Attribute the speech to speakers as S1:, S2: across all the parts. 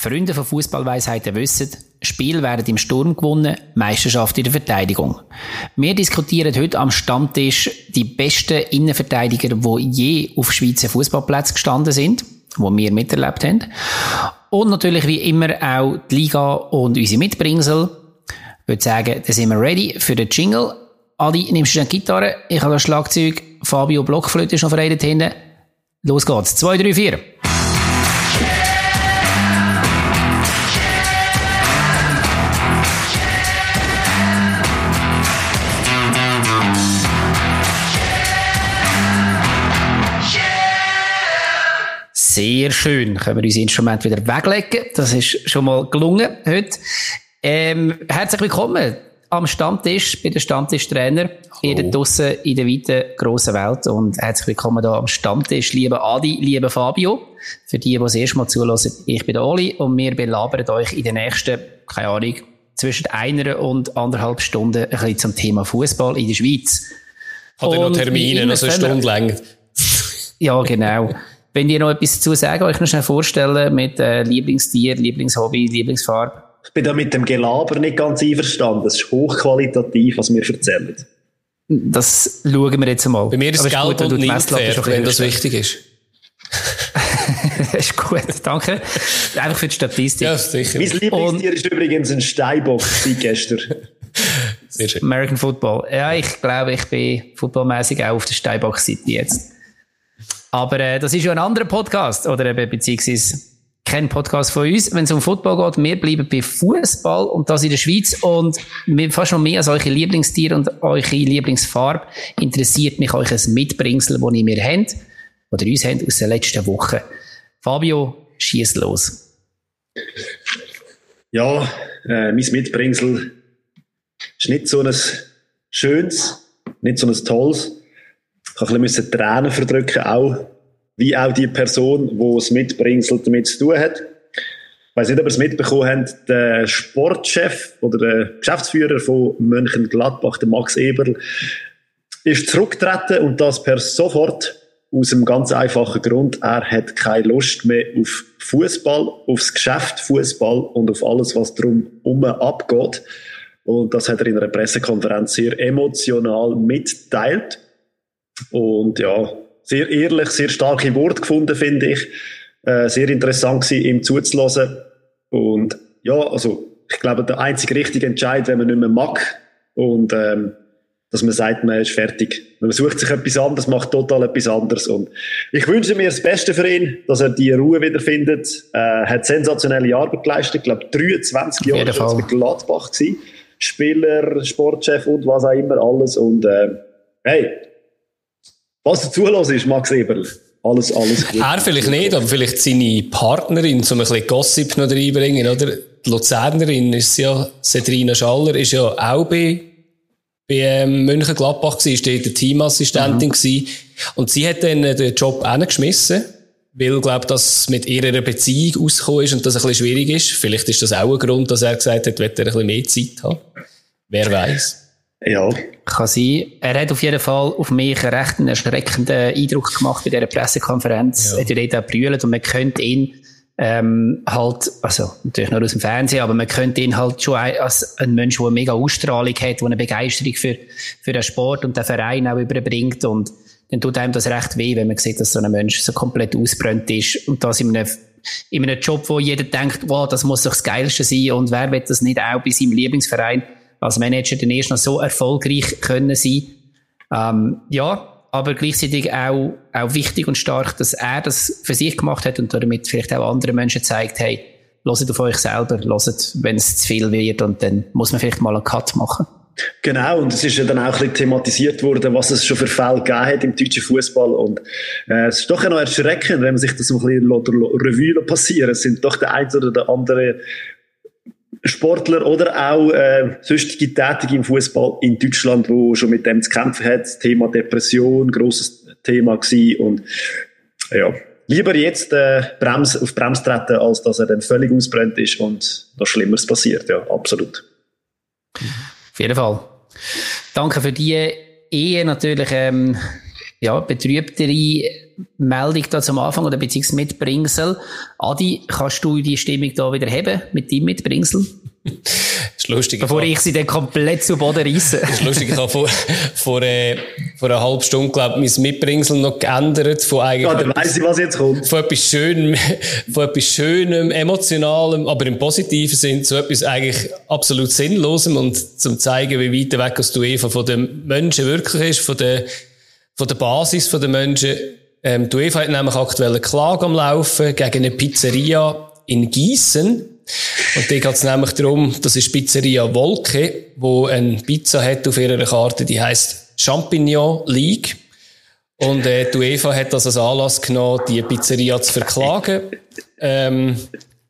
S1: Freunde von Fußballweisheiten wissen, Spiel werden im Sturm gewonnen, Meisterschaft in der Verteidigung. Wir diskutieren heute am Stammtisch die besten Innenverteidiger, die je auf Schweizer Fußballplätzen gestanden sind, wo wir miterlebt haben. Und natürlich wie immer auch die Liga und unsere Mitbringsel. Ich würde sagen, da sind wir ready für den Jingle. Adi, nimmst du die Gitarre? Ich habe das Schlagzeug. Fabio Blockflöte ist noch verredet hinten. Los geht's. 2, 3, 4. Sehr schön. Können wir unser Instrument wieder weglegen. Das ist schon mal gelungen heute. Ähm, herzlich willkommen am Stammtisch bei den Stammtischtrainer. Ihr draussen in der weiten, grossen Welt. Und herzlich willkommen hier am Stammtisch, lieber Adi, lieber Fabio. Für die, die das erste Mal zulassen, ich bin der Oli und wir belabern euch in den nächsten, keine Ahnung, zwischen einer und anderthalb Stunden ein bisschen zum Thema Fußball in der Schweiz.
S2: Hat er noch Termine, also eine Stunde lang?
S1: Ja, genau. Wenn ihr noch etwas zu sagen, euch noch schnell vorstellen mit äh, Lieblingstier, Lieblingshobby, Lieblingsfarbe.
S3: Ich bin da mit dem Gelaber nicht ganz einverstanden. Es ist hochqualitativ, was wir erzählen.
S1: Das schauen wir jetzt einmal.
S2: Bei mir ist es Geld und Nilpferd, wenn das wichtig ist.
S1: das ist gut, danke. Einfach für die Statistik.
S2: Ja, sicher.
S3: Mein Lieblingstier ist übrigens ein Steinbock seit gestern.
S1: American Football. Ja, ich glaube, ich bin footballmäßig auch auf der Steinbock-Seite jetzt. Aber äh, das ist ja ein anderer Podcast, oder eben, beziehungsweise kein Podcast von uns, wenn es um Football geht. Wir bleiben bei Fußball und das in der Schweiz. Und fast noch mehr als eure Lieblingstiere und eure Lieblingsfarbe interessiert mich euch ein Mitbringsel, das ihr mir habt, oder uns habt aus der letzten Woche. Fabio, schieß los.
S3: Ja, äh, mein Mitbringsel ist nicht so ein schönes, nicht so ein tolles. Ich musste Tränen verdrücken, auch, wie auch die Person, die das Mitbringsel damit zu tun hat. Ich weiß nicht, ob ihr es mitbekommen habt, der Sportchef oder der Geschäftsführer von Mönchengladbach, der Max Eberl, ist zurückgetreten und das per sofort aus einem ganz einfachen Grund. Er hat keine Lust mehr auf Fußball, aufs Geschäft Fußball und auf alles, was drum herum abgeht. Und das hat er in einer Pressekonferenz sehr emotional mitteilt. Und ja, sehr ehrlich, sehr starke Worte gefunden, finde ich. Äh, sehr interessant gewesen, ihm zuzulassen. Und ja, also ich glaube, der einzige richtige Entscheid, wenn man nicht mehr mag und ähm, dass man sagt, man ist fertig. Man sucht sich etwas anderes, macht total etwas anderes. Und ich wünsche mir das Beste für ihn, dass er die Ruhe wiederfindet. Äh, hat sensationelle Arbeit geleistet. Ich glaube, 23 Jahre war mit Gladbach gewesen. Spieler, Sportchef und was auch immer alles. Und äh, hey, was du zulässt, ist Max Eberl. Alles, alles
S2: gut. Er vielleicht nicht, aber vielleicht seine Partnerin, um ein bisschen Gossip noch reinbringen, oder? Die Luzernerin ist ja, Cedrina Schaller, ist ja auch bei, bei ähm, München-Gladbach gewesen, ist dort Teamassistentin mhm. gewesen. Und sie hat dann den Job geschmissen, weil, glaube das mit ihrer Beziehung ausgekommen ist und das ein bisschen schwierig ist. Vielleicht ist das auch ein Grund, dass er gesagt hat, wird er ein bisschen mehr Zeit haben. Wer weiß.
S3: Ja.
S1: Kann sein. Er hat auf jeden Fall auf mich einen recht erschreckenden Eindruck gemacht bei dieser Pressekonferenz. Ja. Er hat dort brüllt und man könnte ihn ähm, halt, also natürlich nur aus dem Fernsehen, aber man könnte ihn halt schon als ein Mensch, der eine mega Ausstrahlung hat, der eine Begeisterung für, für den Sport und den Verein auch überbringt und dann tut einem das recht weh, wenn man sieht, dass so ein Mensch so komplett ausbrennt ist und das in einem, in einem Job, wo jeder denkt, wow, das muss doch das Geilste sein und wer wird das nicht auch bei seinem Lieblingsverein als Manager dann erst noch so erfolgreich können sein. Ähm, ja, aber gleichzeitig auch, auch wichtig und stark, dass er das für sich gemacht hat und damit vielleicht auch andere Menschen zeigt, hey, loset auf euch selber, loset, wenn es zu viel wird und dann muss man vielleicht mal einen Cut machen.
S3: Genau, und es ist ja dann auch ein bisschen thematisiert worden, was es schon für Fälle gegeben hat im deutschen Fußball. Und äh, es ist doch noch erschreckend, wenn man sich das ein bisschen Revue passieren Es sind doch der eine oder der andere Sportler oder auch äh, sonstige Tätige im Fußball in Deutschland, wo schon mit dem zu kämpfen hat. Thema Depression, grosses Thema gewesen und ja, lieber jetzt äh, Brems, auf Brems treten, als dass er dann völlig ausbrennt ist und noch Schlimmeres passiert. Ja, absolut.
S1: Auf jeden Fall. Danke für die Ehe natürlich. Ähm, ja, betrübtere Meldung da zum Anfang oder beziehungsweise Mitbringsel. Adi, kannst du die Stimmung da wieder haben mit deinem Mitbringsel?
S2: ist lustig.
S1: Bevor ich sie dann komplett zu Boden reisse.
S2: ist lustig, ich habe vor, vor, äh, vor einer halben Stunde, glaube ich, mein Mitbringsel noch geändert. Von eigentlich
S3: ja, dann weiss ich, was jetzt kommt.
S2: Von etwas Schönem, von etwas Schönem, Emotionalem, aber im positiven Sinn zu etwas eigentlich absolut Sinnlosem und zum zeigen, wie weit weg du Eva von den Menschen wirklich ist, von der, von der Basis der Menschen. Ähm, die UEFA hat nämlich aktuell eine Klage am Laufen gegen eine Pizzeria in Gießen und da geht es nämlich darum, das ist Pizzeria Wolke, wo eine Pizza hat auf ihrer Karte, die heißt Champignon League. Und äh, die UEFA hat das als Anlass genommen, die Pizzeria zu verklagen. Ähm,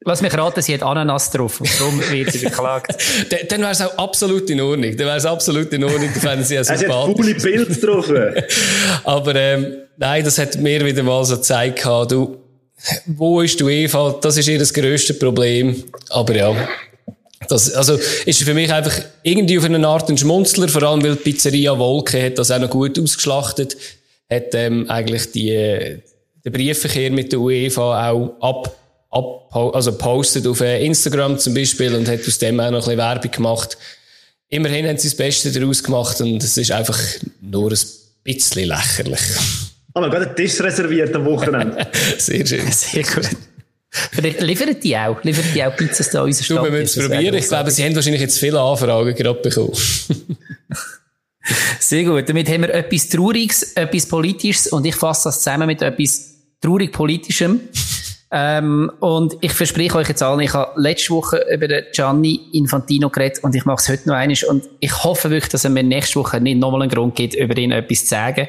S1: Lass mich raten, sie hat Ananas drauf und darum wird sie verklagt.
S2: dann dann wäre es auch absolut in Ordnung. Dann wäre es absolut in Ordnung, dann fänden sie auch
S3: Es hat
S2: sympathisch.
S3: coole Bilder drauf.
S2: Aber ähm, nein, das hat mir wieder mal so gezeigt, gehabt, du, wo ist die UEFA? Das ist ihr das grösste Problem. Aber ja, das, also ist für mich einfach irgendwie auf eine Art ein Schmunzler, vor allem weil die Pizzeria Wolke hat das auch noch gut ausgeschlachtet, hat ähm, eigentlich die, äh, den Briefverkehr mit der UEFA auch ab, ab also postet auf äh, Instagram zum Beispiel und hat aus dem auch noch ein bisschen Werbung gemacht. Immerhin haben sie das Beste daraus gemacht und es ist einfach nur ein bisschen lächerlich.
S3: Haben wir gerade einen Tisch reserviert am Wochenende.
S2: Sehr schön.
S1: Sehr gut. Vielleicht liefern die auch, liefern die auch Pizzas da in unserer
S2: Du,
S1: Stadt?
S2: wir müssen es probieren. Ich glaube, sie haben wahrscheinlich jetzt viele Anfragen gerade bekommen.
S1: Sehr gut. Damit haben wir etwas Trauriges, etwas Politisches und ich fasse das zusammen mit etwas traurig Politischem. Ähm, und ich verspreche euch jetzt allen, ich habe letzte Woche über den Gianni Infantino geredet und ich mache es heute noch einmal und ich hoffe wirklich, dass er mir nächste Woche nicht nochmal einen Grund gibt, über ihn etwas zu sagen.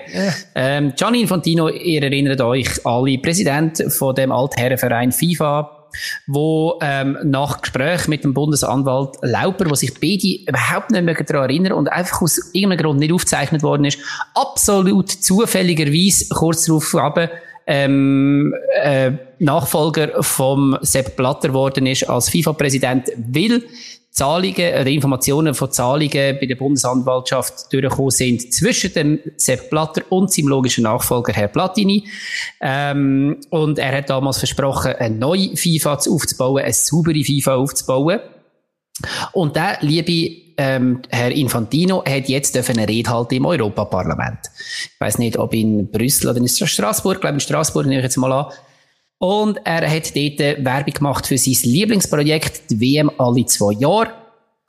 S1: Ähm, Gianni Infantino, ihr erinnert euch alle, Präsident von dem Altherrenverein FIFA, wo ähm, nach Gespräch mit dem Bundesanwalt Lauper, wo sich beide überhaupt nicht mehr daran erinnern und einfach aus irgendeinem Grund nicht aufgezeichnet worden ist, absolut zufälligerweise kurz darauf aber ähm, äh, Nachfolger vom Sepp Blatter worden ist als FIFA-Präsident, weil Zahlungen oder Informationen von Zahlungen bei der Bundesanwaltschaft durchgekommen sind zwischen dem Sepp Blatter und seinem logischen Nachfolger Herr Platini. Ähm, und er hat damals versprochen, eine neue FIFA aufzubauen, eine saubere FIFA aufzubauen. Und der liebe ähm, Herr Infantino hat jetzt eine Rede halten im Europaparlament. Ich weiß nicht, ob in Brüssel oder in Straßburg, ich glaube in Straßburg nehme ich jetzt mal an. Und er hat dort äh, Werbung gemacht für sein Lieblingsprojekt, die WM alle zwei Jahre.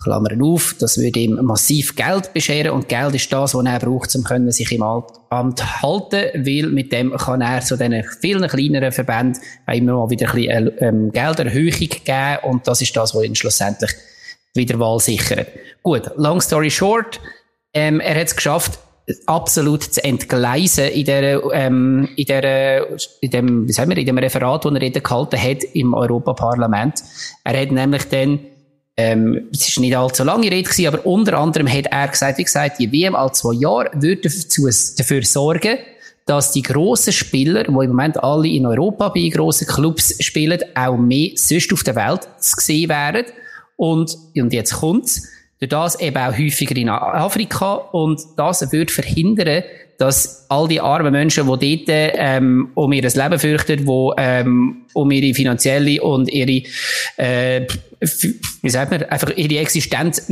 S1: Klammern auf, das würde ihm massiv Geld bescheren und Geld ist das, was er braucht, um sich im Amt halten, weil mit dem kann er so diesen vielen kleineren Verbänden immer mal wieder ein bisschen ähm, Gelderhöhung geben und das ist das, was ihn schlussendlich die Wiederwahl sichert. Gut, long story short, ähm, er hat es geschafft, absolut zu entgleisen in der, ähm, in der, in dem, wie sagen wir, in dem Referat, das er Rede gehalten hat im Europaparlament. Er hat nämlich dann, ähm, es ist nicht allzu lange Rede gewesen, aber unter anderem hat er gesagt, wie gesagt, die WM alle zwei Jahre würde dafür sorgen, dass die grossen Spieler, die im Moment alle in Europa bei grossen Clubs spielen, auch mehr sonst auf der Welt zu sehen wären. Und, und jetzt kommt's. Durch das eben auch häufiger in Afrika. Und das würde verhindern, dass all die armen Menschen, die dort ähm, um ihr Leben fürchten, die ähm, um ihre finanzielle und ihre, äh, wie sagt man, einfach ihre Existenz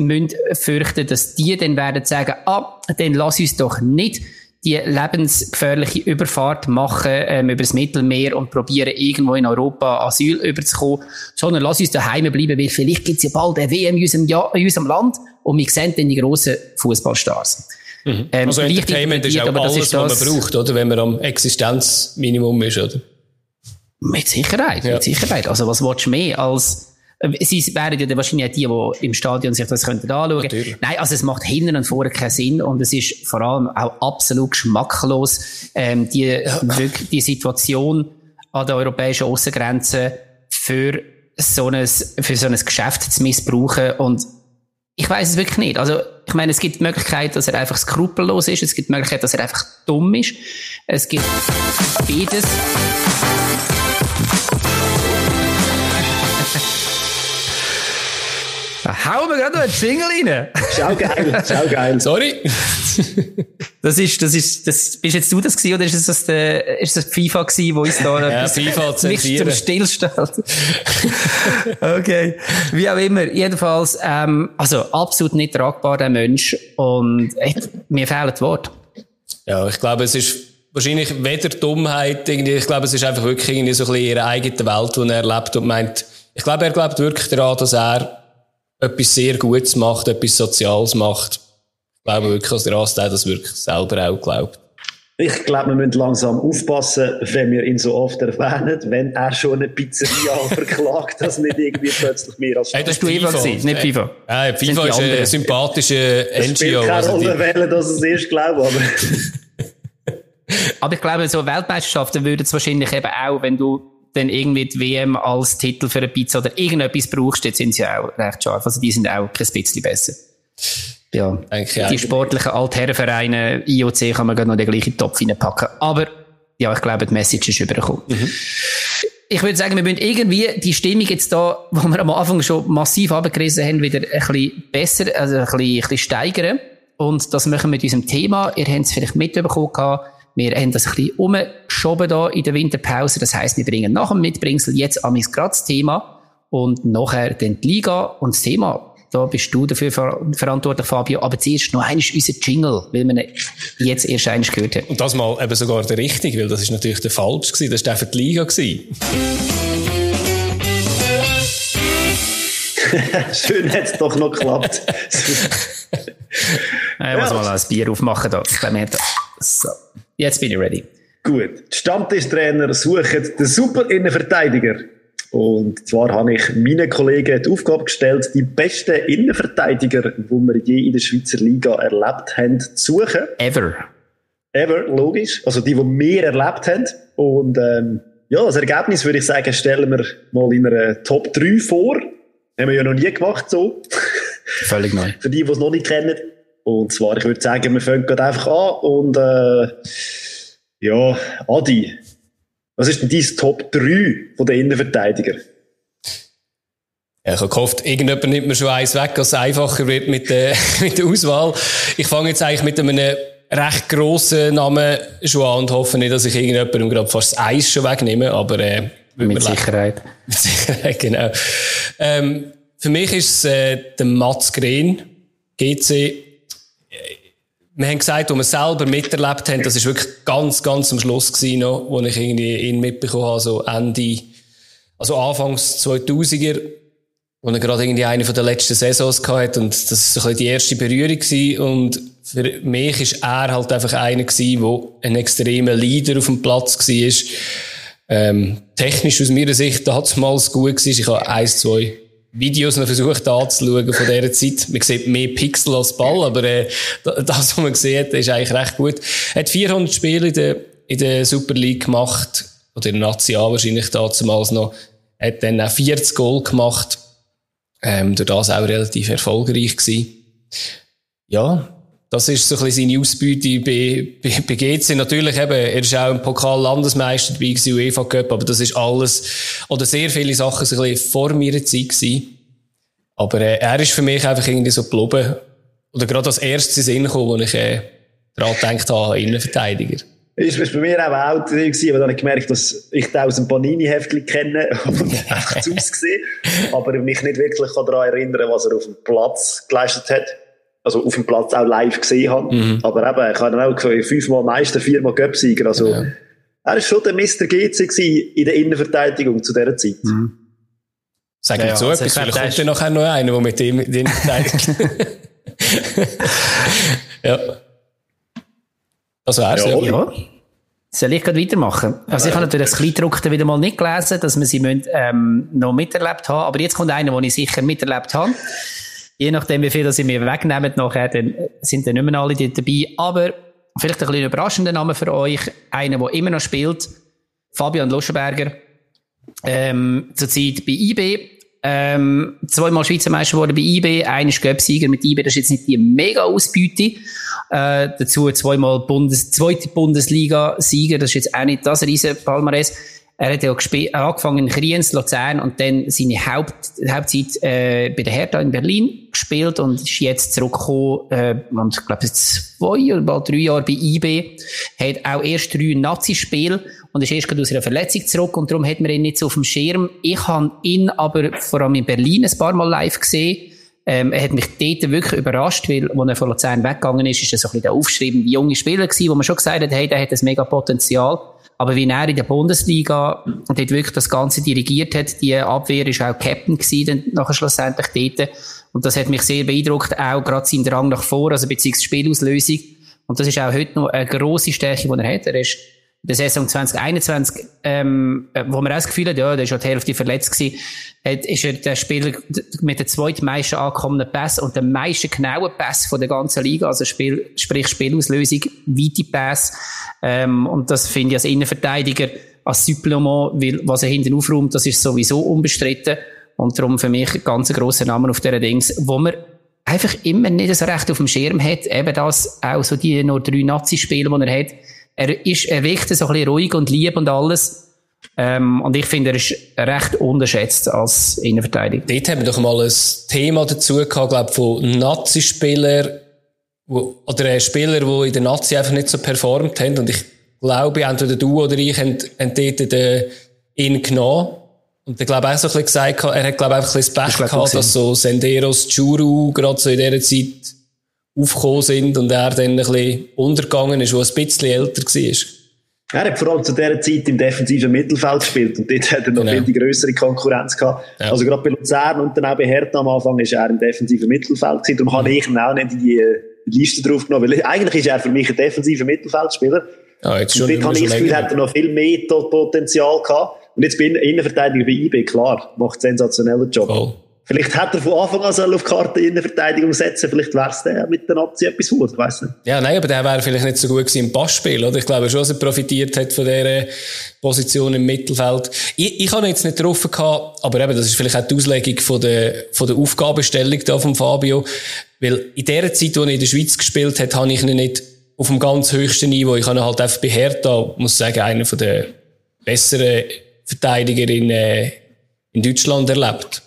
S1: fürchten, dass die dann werden sagen, ah, dann lass uns doch nicht die lebensgefährliche Überfahrt machen ähm, über das Mittelmeer und probieren irgendwo in Europa Asyl überzukommen, sondern lass uns daheim bleiben, weil vielleicht gibt's ja bald eine WM in unserem, ja in unserem Land und wir sehen dann die grossen Fußballstars. Ähm,
S2: Also Entertainment ist auch alles,
S1: ist
S2: was
S1: das-
S2: man braucht, oder? Wenn man am Existenzminimum ist, oder?
S1: Mit Sicherheit,
S2: Ja.
S1: mit Sicherheit. Also was willst du mehr als Sie wären ja dann wahrscheinlich auch die, die im Stadion sich das könnten anschauen.
S2: Natürlich.
S1: Nein, also es macht hinten und vorne keinen Sinn und es ist vor allem auch absolut geschmacklos, ähm, die, wirklich die Situation an der europäischen Außengrenze für so ein, für so ein Geschäft zu missbrauchen und ich weiß es wirklich nicht. Also, ich meine, es gibt die Möglichkeit, dass er einfach skrupellos ist. Es gibt die Möglichkeit, dass er einfach dumm ist. Es gibt beides. Hauen wir gerade noch einen Jingle rein.
S3: Schau geil, schau geil.
S2: Sorry.
S1: Das ist, das ist, das, bist jetzt du das gewesen, oder ist das, das, der, ist das FIFA gewesen, wo uns da
S2: ja, FIFA
S1: nicht zum Stillstand? okay. Wie auch immer. Jedenfalls, ähm, also absolut nicht tragbar, der Mensch. Und, echt, mir fehlen die Worte.
S2: Ja, ich glaube, es ist wahrscheinlich weder Dummheit, irgendwie, ich glaube, es ist einfach wirklich irgendwie so ein bisschen ihre eigene Welt, die er erlebt und meint, ich glaube, er glaubt wirklich daran, dass er etwas sehr Gutes macht, etwas Soziales macht. Ich glaube wirklich, dass der Rastel das wirklich selber auch glaubt.
S3: Ich glaube, wir müssen langsam aufpassen, wenn wir ihn so oft erwähnen, wenn er schon eine Pizzeria verklagt, dass nicht irgendwie plötzlich mehr als
S1: hey, das ist du FIFA gewesen, nicht FIFA.
S2: Ja, FIFA ist ein sympathischer NGO. Es
S3: spielt keine also Rolle wählen, dass es erst glauben, aber...
S1: aber ich glaube, so Weltmeisterschaften würden es wahrscheinlich eben auch, wenn du dann irgendwie die WM als Titel für eine Pizza oder irgendetwas brauchst, jetzt sind sie auch recht scharf. Also die sind auch kein bisschen besser. Ja, die sportlichen Altherrenvereine, IOC kann man gerade noch den gleichen Topf reinpacken. Aber ja, ich glaube, die Message ist übergekommen. Mhm. Ich würde sagen, wir müssen irgendwie die Stimmung jetzt da, wo wir am Anfang schon massiv abgerissen haben, wieder ein bisschen besser, also ein bisschen, ein bisschen steigern. Und das machen wir mit unserem Thema. Ihr habt es vielleicht mitbekommen gehabt wir haben das ein bisschen umgeschoben da in der Winterpause. Das heisst, wir bringen nach dem Mitbringsel jetzt an gerade das Thema und nachher dann die Liga und das Thema. Da bist du dafür ver verantwortlich, Fabio. Aber zuerst noch einmal unser Jingle, weil man jetzt erst eines gehört hat.
S2: Und das mal eben sogar der richtige, weil das ist natürlich der falsch gewesen. Das war der für die Liga gewesen.
S3: Schön hat es doch noch geklappt.
S1: ich muss mal ein Bier aufmachen da. So. Jetzt bin ich ready.
S3: Gut. Die Stammtischtrainer suchen den super Innenverteidiger. Und zwar habe ich meinen Kollegen die Aufgabe gestellt, die besten Innenverteidiger, die wir je in der Schweizer Liga erlebt haben, zu suchen.
S1: Ever.
S3: Ever, logisch. Also die, die wir erlebt haben. Und ähm, ja, das Ergebnis würde ich sagen, stellen wir mal in einer Top 3 vor. Haben wir ja noch nie gemacht so.
S1: Völlig neu.
S3: Für die, die es noch nicht kennen. Und zwar, ich würde sagen, wir fangen gerade einfach an und äh, ja, Adi, was ist denn dein Top 3 von den Innenverteidiger?
S2: Ja, ich habe gehofft, irgendjemand nimmt mir schon eins weg, dass es einfacher wird mit der, mit der Auswahl. Ich fange jetzt eigentlich mit einem recht grossen Namen schon an und hoffe nicht, dass ich irgendjemandem gerade fast das Eis schon wegnehme, aber äh,
S1: mit Sicherheit.
S2: Mit Sicherheit, genau. Ähm, für mich ist es äh, der Mats Green, GC wir haben gesagt, wo wir selber miterlebt haben, das ist wirklich ganz, ganz am Schluss gewesen noch, wo ich irgendwie ihn mitbekommen habe, so Ende, also Anfangs 2000er, wo er gerade irgendwie eine von der letzten Saisons gehabt und das ist so ein bisschen die erste Berührung gewesen. Und für mich ist er halt einfach einer gewesen, der ein extremer Leader auf dem Platz war, ähm, technisch aus meiner Sicht damals gut war. Ich habe eins, zwei Videos noch versucht anzuschauen von dieser Zeit. Man sieht mehr Pixel als Ball, aber äh, das, was man sieht, ist eigentlich recht gut. Er hat 400 Spiele in der, in der Super League gemacht, oder in der Nazi wahrscheinlich damals noch. Er hat dann auch 40 Goal gemacht. Ähm, durch das auch relativ erfolgreich gewesen. Ja, das ist so ein bisschen seine Ausbeute bei, bei, bei GC. Natürlich eben, er ist auch im Pokal Landesmeister dabei gewesen, UEFA Cup, aber das ist alles, oder sehr viele Sachen so ein bisschen vor meiner Zeit gewesen. Aber äh, er ist für mich einfach irgendwie so geblieben. Oder gerade als erstes Sinn gekommen, wo ich äh, daran gedacht habe, Innenverteidiger.
S3: Ist, ist bei mir auch auch gewesen, aber dann habe ich gemerkt, dass ich den aus dem Panini-Heftchen kenne und einfach ausgesehen, aber mich nicht wirklich daran erinnern was er auf dem Platz geleistet hat also auf dem Platz auch live gesehen habe. Mhm. Aber eben, ich habe dann auch fünfmal Meister, viermal Göpsieger. Also, ja. er war schon der Mr. GC in der Innenverteidigung zu dieser Zeit. Mhm.
S2: Sag mir ja, so also etwas, vielleicht kommt ja nachher noch einer, der mit ihm den verteidigt. ja. Das wär's, ja. ja.
S1: Soll ich gerade weitermachen? Also ich habe natürlich das Kleidruckte wieder mal nicht gelesen, dass wir sie müssen, ähm, noch miterlebt haben. Aber jetzt kommt einer, den ich sicher miterlebt habe. Je nachdem, wie viel das sie mir wegnehmen nachher, dann sind dann nicht mehr alle dabei. Aber vielleicht ein bisschen überraschender Name für euch. Einer, der immer noch spielt. Fabian Luschenberger. Ähm, zurzeit bei IB. Ähm, zweimal Schweizer Meister geworden bei IB. Einer ist Göpsieger mit IB. Das ist jetzt nicht die mega Ausbeute. Äh, dazu zweimal Bundes, zweite Bundesliga-Sieger. Das ist jetzt auch nicht das riesen Palmares. Er hat ja angefangen in Kriens, Luzern und dann seine Haupt, Hauptzeit äh, bei der Hertha in Berlin gespielt und ist jetzt zurückgekommen, äh, und ich glaube zwei oder bald drei Jahre bei IB, hat auch erst drei Nazi-Spiele und ist erst aus einer Verletzung zurück und darum hat man ihn nicht so auf dem Schirm. Ich habe ihn aber vor allem in Berlin ein paar Mal live gesehen. Ähm, er hat mich dort wirklich überrascht, weil, als er von Luzern weggegangen ist, ist er so ein bisschen der aufgeschriebene junge Spieler gewesen, wo man schon gesagt hat, hey, der hat ein mega Potenzial. Aber wie er in der Bundesliga und dort wirklich das Ganze dirigiert hat, die Abwehr ist auch Captain gewesen, dann nachher schlussendlich dort. Und das hat mich sehr beeindruckt, auch gerade sein Drang nach vor, also beziehungsweise Spielauslösung. Und das ist auch heute noch eine grosse Stärke, die er hat. Er ist der Saison 2021, ähm, wo man auch das Gefühl hat, ja, der ist schon die Hälfte verletzt gewesen, hat, ist er der Spieler mit der zweitmeisten angekommenen Pass und der meisten genauen Pass von der ganzen Liga, also Spiel, sprich Spielauslösung, weite Pass. Ähm, und das finde ich als Innenverteidiger, als Supplement, weil was er hinten aufräumt, das ist sowieso unbestritten. Und darum für mich ganz grosser Name auf dieser Dings, wo man einfach immer nicht so recht auf dem Schirm hat, eben das, auch so die noch drei Nazi-Spiele, die er hat, er ist, er wirkt so ein bisschen ruhig und lieb und alles. Ähm, und ich finde, er ist recht unterschätzt als Innenverteidiger.
S2: Dort haben wir doch mal ein Thema dazu gehabt, glaube von Nazi-Spielern, oder Spieler, die in der Nazi einfach nicht so performt haben. Und ich glaube, entweder du oder ich haben, haben dort den, ihn genommen. Und ich glaube auch so ein bisschen gesagt, er hat, glaube ich, einfach ein bisschen das Pech gehabt, dass so Senderos, Churu gerade so in dieser Zeit aufgekommen sind und er dann ein bisschen untergegangen ist, wo ein bisschen älter war.
S3: Er hat vor allem zu dieser Zeit im defensiven Mittelfeld gespielt und dort hat er noch genau. viel die größere Konkurrenz gehabt. Ja. Also gerade bei Luzern und dann auch bei Hertha am Anfang ist er im defensiven Mittelfeld gewesen. Darum habe ich ihn auch nicht in die Liste drauf genommen, weil eigentlich ist er für mich ein defensiver Mittelfeldspieler. Ja, jetzt schon und dort habe ich das Gefühl, hat er noch viel mehr Potenzial gehabt. Und jetzt bin ich Innenverteidiger bei IB, klar, macht einen sensationellen Job. Voll. Vielleicht hätte er von Anfang an auf Karte in der Verteidigung setzen Vielleicht wäre es der mit der Nazi etwas gut, ich weiss nicht.
S2: Ja, nein, aber der wäre vielleicht nicht so gut gewesen im Passspiel, oder? Ich glaube schon, dass er profitiert hat von dieser Position im Mittelfeld. Ich, ich habe jetzt nicht getroffen aber eben, das ist vielleicht auch die Auslegung von der, von der Aufgabenstellung da von Fabio. Weil in der Zeit, wo er in der Schweiz gespielt hat, habe ich ihn nicht auf dem ganz höchsten Niveau. Ich habe ihn halt einfach bei Hertha, muss sagen, einer der besseren Verteidiger in, äh, in Deutschland erlebt.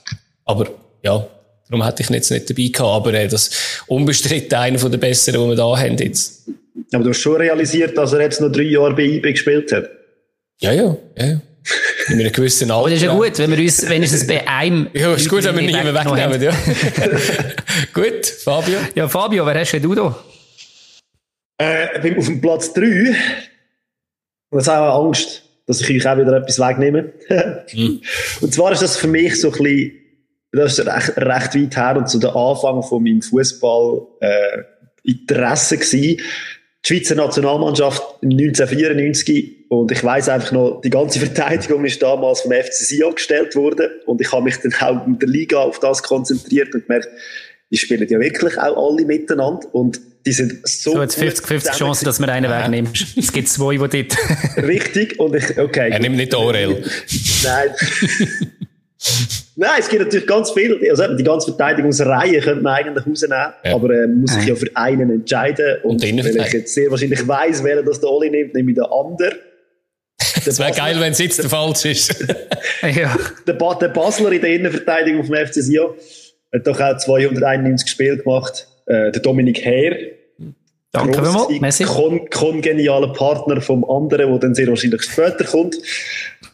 S2: Aber ja, darum hätte ich ihn jetzt nicht dabei gehabt. Aber äh, das unbestritten einer der besseren, die wir da haben jetzt.
S3: Aber du hast schon realisiert, dass er jetzt noch drei Jahre bei IB gespielt hat.
S2: Ja, ja, ja. ja. In einem gewissen Alter.
S1: Aber das ist ja gut, wenn wir uns wenigstens bei einem.
S2: Ja, ist gut, wenn wir niemanden wegnehmen, ja. gut, Fabio.
S1: Ja, Fabio, wer hast du da?
S3: Äh, auf dem Platz 3. Und das ist auch Angst, dass ich euch auch wieder etwas wegnehme. hm. Und zwar ist das für mich so ein bisschen das ist recht, recht weit her und zu der Anfang von meinem Fußball äh, Interesse gewesen. Die Schweizer Nationalmannschaft 1994 und ich weiß einfach noch, die ganze Verteidigung ist damals vom FC Sion gestellt worden und ich habe mich dann auch in der Liga auf das konzentriert und gemerkt, die spielen ja wirklich auch alle miteinander und die sind so.
S1: So, jetzt 50-50 Chance, dass wir einen ja. wegnimmst. Es gibt zwei, die dort.
S3: Richtig, und ich, okay.
S2: Er nimmt nicht Orel.
S3: Nein. Nein, es gibt natürlich ganz viel. Also die ganze Verteidigungsreihe könnte man eigentlich rausnehmen, ja. aber äh, man muss sich ja für einen entscheiden. Und, und wenn ich jetzt sehr wahrscheinlich weiss, wer das der Oli nimmt, nehme ich den anderen.
S2: Es wäre geil, wenn es jetzt der falsch ist.
S3: ja. der, ba der Basler in der Innenverteidigung vom FC Sion hat doch auch 291 Spiele gemacht. Äh, der Dominik Heer.
S1: Danke vielmals.
S3: Kon kongenialer Partner vom anderen, der dann sehr wahrscheinlich später kommt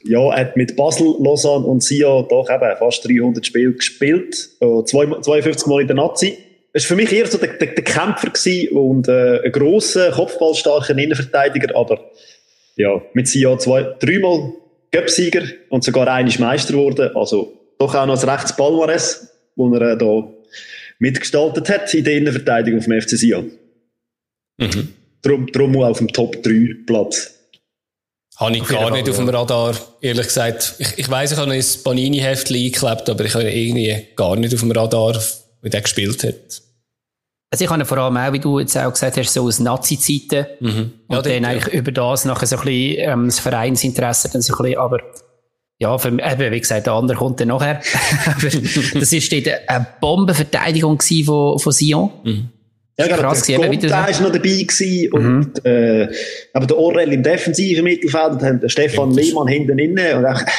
S3: ja, er hat mit Basel, Lausanne und Sion doch eben fast 300 Spiele gespielt, 52 Mal in der Nazi. Es war für mich eher so der, der, der Kämpfer und äh, ein grosser, kopfballstarker Innenverteidiger, aber ja, mit Sion zwei, dreimal Göpsieger und sogar einmal Meister geworden, also doch auch noch ein rechtes Palmares, wo er äh, da mitgestaltet hat in der Innenverteidigung vom FC Sion. Mhm. Drum, drum auf dem Top 3 Platz.
S2: Habe ich gar nicht auf dem Radar, ehrlich gesagt. Ich, ich weiss, ich habe ein Panini-Heftchen eingeklebt, aber ich habe irgendwie gar nicht auf dem Radar, wie der gespielt hat.
S1: Also ich habe vor allem auch, wie du jetzt auch gesagt hast, so aus Nazi-Zeiten. Mhm. Ja, und dann ja. eigentlich über das nachher so ein bisschen, ähm, das Vereinsinteresse dann so ein bisschen, aber ja, für, eben, wie gesagt, der andere kommt dann nachher. aber das ist dort eine Bombenverteidigung von, von Sion. Mhm.
S3: Ja, krass, der Conte war noch dabei gewesen mhm. und äh, aber der Orel im defensiven Mittelfeld und dann der Stefan Lehmann hinten innen und auch,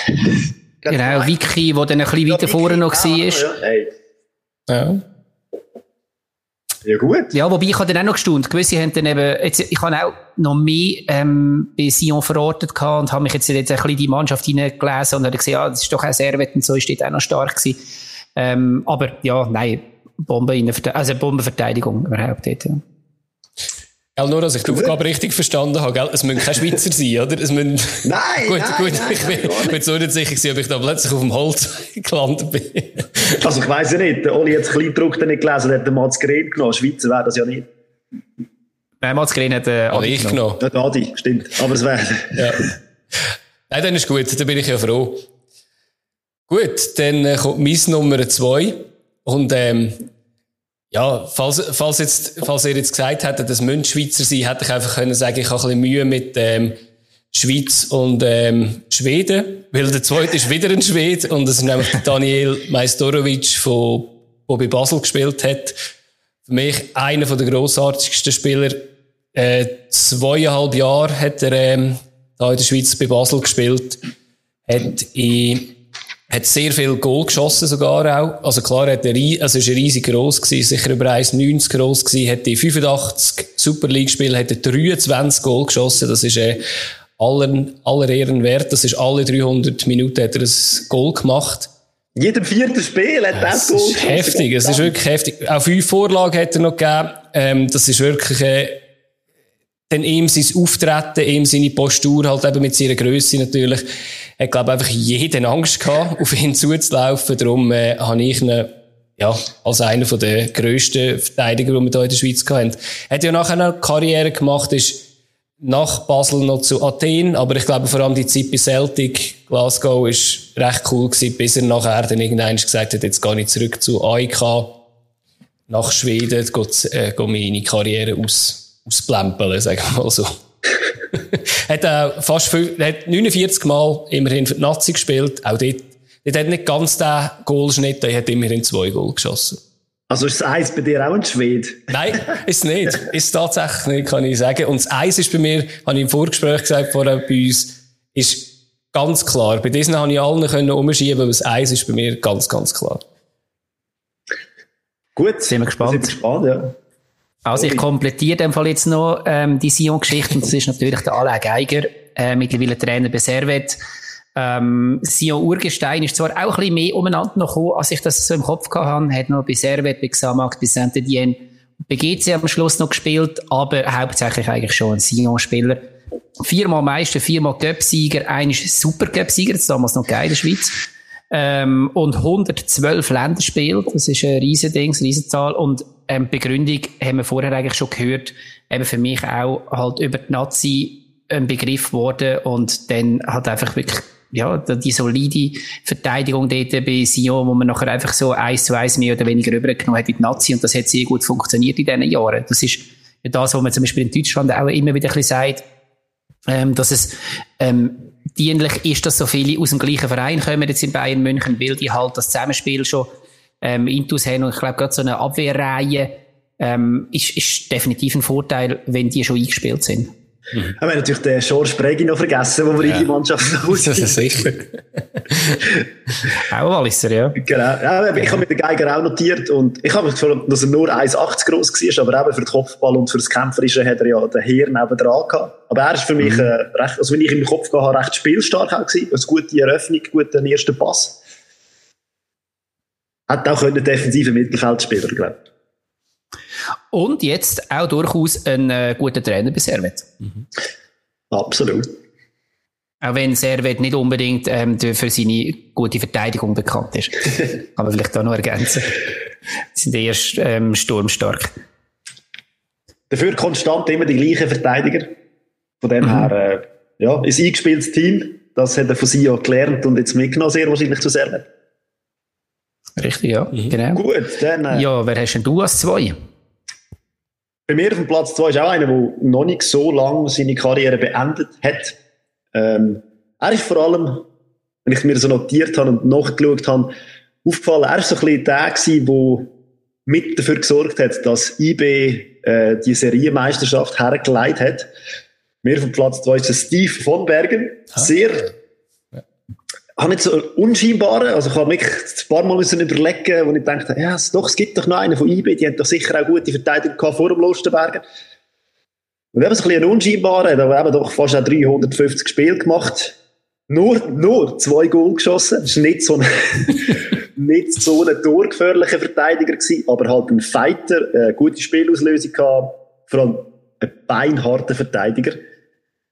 S1: Genau, Vicky, der dann ein bisschen weiter vorne noch war. Ja, hey.
S3: ja. Ja, gut.
S1: Ja, wobei ich habe dann auch noch gestaunt. Gewisse haben dann eben, jetzt, ich habe auch noch mehr, ähm, bei Sion verortet gehabt und habe mich jetzt, jetzt ein bisschen die Mannschaft hineingelesen und habe gesehen, ja, das ist doch auch Servet und so ist dort auch noch stark gewesen. Ähm, aber ja, nein, Bombe in der, also Bombenverteidigung überhaupt dort, ja.
S2: Gell, nur, dass ich die Aufgabe richtig verstanden habe, gell? Es müssen keine Schweizer sein, oder? Es müssen...
S3: Nein,
S2: gut,
S3: nein,
S2: gut,
S3: nein,
S2: ich bin, nein, bin so nicht sicher gewesen, ob ich da plötzlich auf dem Holz gelandet bin.
S3: also ich weiss ja nicht, der Oli hat das Kleindruck nicht gelesen, hat den Mats Green genommen, Schweizer wäre das ja nicht.
S1: Nein, Mats Green hat
S2: äh, Adi ich genommen.
S3: Ja, Adi, stimmt, aber es wäre...
S2: ja. Nein, dann ist gut, dann bin ich ja froh. Gut, dann äh, kommt mein Nummer zwei und ähm, ja, falls, falls, jetzt, falls ihr jetzt gesagt hättet, das müssen Schweizer sein, hätte ich einfach können sagen, ich habe ein bisschen Mühe mit ähm, Schweiz und ähm, Schweden, weil der zweite ist wieder ein Schwede und das ist nämlich Daniel Majstorovic, von, der bei Basel gespielt hat. Für mich einer der grossartigsten Spieler. Äh, zweieinhalb Jahre hat er ähm, da in der Schweiz bei Basel gespielt. Hat in hat sehr viel Goal geschossen sogar auch. Also klar, hat er, also ist er riesig gross gewesen, sicher über 1,90 gross gewesen, hat in 85 Super League Spielen hat er 23 Goal geschossen. Das ist, äh, aller, aller Ehren wert. Das ist alle 300 Minuten hat er ein Goal gemacht.
S3: Jedem vierten Spiel hat er das Goal
S2: geschossen. Heftig, es ist wirklich heftig. Auch fünf Vorlagen hat er noch gegeben. Ähm, das ist wirklich, äh, dann ihm sein Auftreten, ihm seine Postur, halt eben mit seiner Größe natürlich, hat, glaube einfach jeden Angst gehabt, auf ihn zuzulaufen. Darum äh, habe ich ihn ja, als einer der grössten Verteidiger, die wir hier in der Schweiz hatten. Er hat ja nachher eine Karriere gemacht, ist nach Basel noch zu Athen, aber ich glaube vor allem die Zeit bei Celtic, Glasgow, ist recht cool gewesen, bis er nachher dann irgendwann gesagt hat, jetzt gehe ich zurück zu AIK, nach Schweden, geht, äh, geht meine Karriere aus, ausplempeln, sagen wir mal so. Hat auch fast viel, hat 49 Mal immerhin für die Nazi gespielt. Auch dort, dort hat nicht ganz den Goalschnitt, er hat immerhin zwei Goal geschossen.
S3: Also ist das Eis bei dir auch ein Schwede?
S2: Nein, ist nicht. Ist tatsächlich nicht, kann ich sagen. Und das Eis ist bei mir, habe ich im Vorgespräch gesagt, vorher bei uns, ist ganz klar. Bei diesen habe ich allen können umschieben, aber das Eis ist bei mir ganz, ganz klar.
S3: Gut.
S1: Sind wir gespannt.
S3: Sind gespannt, ja.
S1: Also ich komplettiere in dem Fall jetzt noch ähm, die Sion-Geschichte und das ist natürlich der Alain Geiger, äh, mittlerweile Trainer bei Servet. Ähm, Sion Urgestein ist zwar auch ein bisschen mehr umeinander noch gekommen, als ich das so im Kopf hatte, hat noch bei Servet, bei Xamax, bei Saint-Étienne, bei GC am Schluss noch gespielt, aber hauptsächlich eigentlich schon ein Sion-Spieler. Viermal Meister, viermal Cup-Sieger, einer ist Super Cup-Sieger, das ist damals noch geil in der Schweiz. Ähm, und 112 Länderspiele, das ist ein Riesending, eine Riesenzahl. Und ähm, Begründung haben wir vorher eigentlich schon gehört, eben für mich auch halt über die Nazi ein Begriff geworden und dann hat einfach wirklich ja, die solide Verteidigung dort bei Sion, wo man nachher einfach so eins zu eins mehr oder weniger rübergenommen hat in die Nazi und das hat sehr gut funktioniert in diesen Jahren. Das ist ja das, was man zum Beispiel in Deutschland auch immer wieder ein bisschen sagt, ähm, dass es ähm, dienlich ist, dass so viele aus dem gleichen Verein kommen jetzt in Bayern München, weil die halt das Zusammenspiel schon ähm, Intus haben und ich glaube gerade so eine Abwehrreihe ähm, ist, ist definitiv ein Vorteil, wenn die schon eingespielt sind.
S3: Mhm. Wir haben natürlich den George Bregi noch vergessen, wo wir ja. in die Mannschaft
S2: noch Das ist sicher.
S1: auch Walliser, ja.
S3: Genau. Ja, ich habe mit den Geiger auch notiert und ich habe mich gefragt, dass er nur 1,80 groß war, aber eben für den Kopfball und für das Kämpferische hat er ja den Heer neben dran gehabt. Aber er ist für mich, mhm. äh, recht, also wenn ich im Kopf habe, recht spielstark auch gewesen. Eine gute Eröffnung, guten ersten Pass. Hat auch können defensive Mittelfeldspieler, glaube ich.
S1: Und jetzt auch durchaus ein äh, guter Trainer bei Servet.
S3: Mhm. Absolut.
S1: Auch wenn Servet nicht unbedingt ähm, für seine gute Verteidigung bekannt ist. Kann man vielleicht da noch ergänzen. Sie sind eher ähm, sturmstark.
S3: Dafür konstant immer die gleichen Verteidiger. Von dem mhm. her, äh, ja, ist ein eingespieltes Team. Das hat er von Sio gelernt und jetzt mitgenommen, sehr wahrscheinlich zu Servet.
S1: Richtig, ja. Mhm. Genau.
S3: Gut, dann. Äh,
S1: ja, wer hast denn du als zwei?
S3: Bei mir auf dem Platz zwei ist auch einer, der noch nicht so lange seine Karriere beendet hat. Ähm, er ist vor allem, wenn ich mir so notiert habe und nachgeschaut habe, aufgefallen, er ist so ein bisschen der gewesen, der mit dafür gesorgt hat, dass IB äh, die Serienmeisterschaft hergeleitet hat. Mir vom Platz 2 ist Steve von Bergen. Ah. Sehr. Habe nicht so unscheinbare, also ich habe mich ein paar Mal müssen überlegen, wo ich dachte, ja, doch, es gibt doch noch einen von IB, die haben doch sicher auch gute Verteidiger gehabt vor dem Lustenberger. Und eben so ein bisschen unscheinbarer, da haben doch fast auch 350 Spiele gemacht. Nur, nur zwei Goal geschossen. Das ist nicht so ein, nicht so ein torgefährlicher Verteidiger gewesen, aber halt ein Fighter, eine gute Spielauslösung gehabt, vor allem ein beinharter Verteidiger.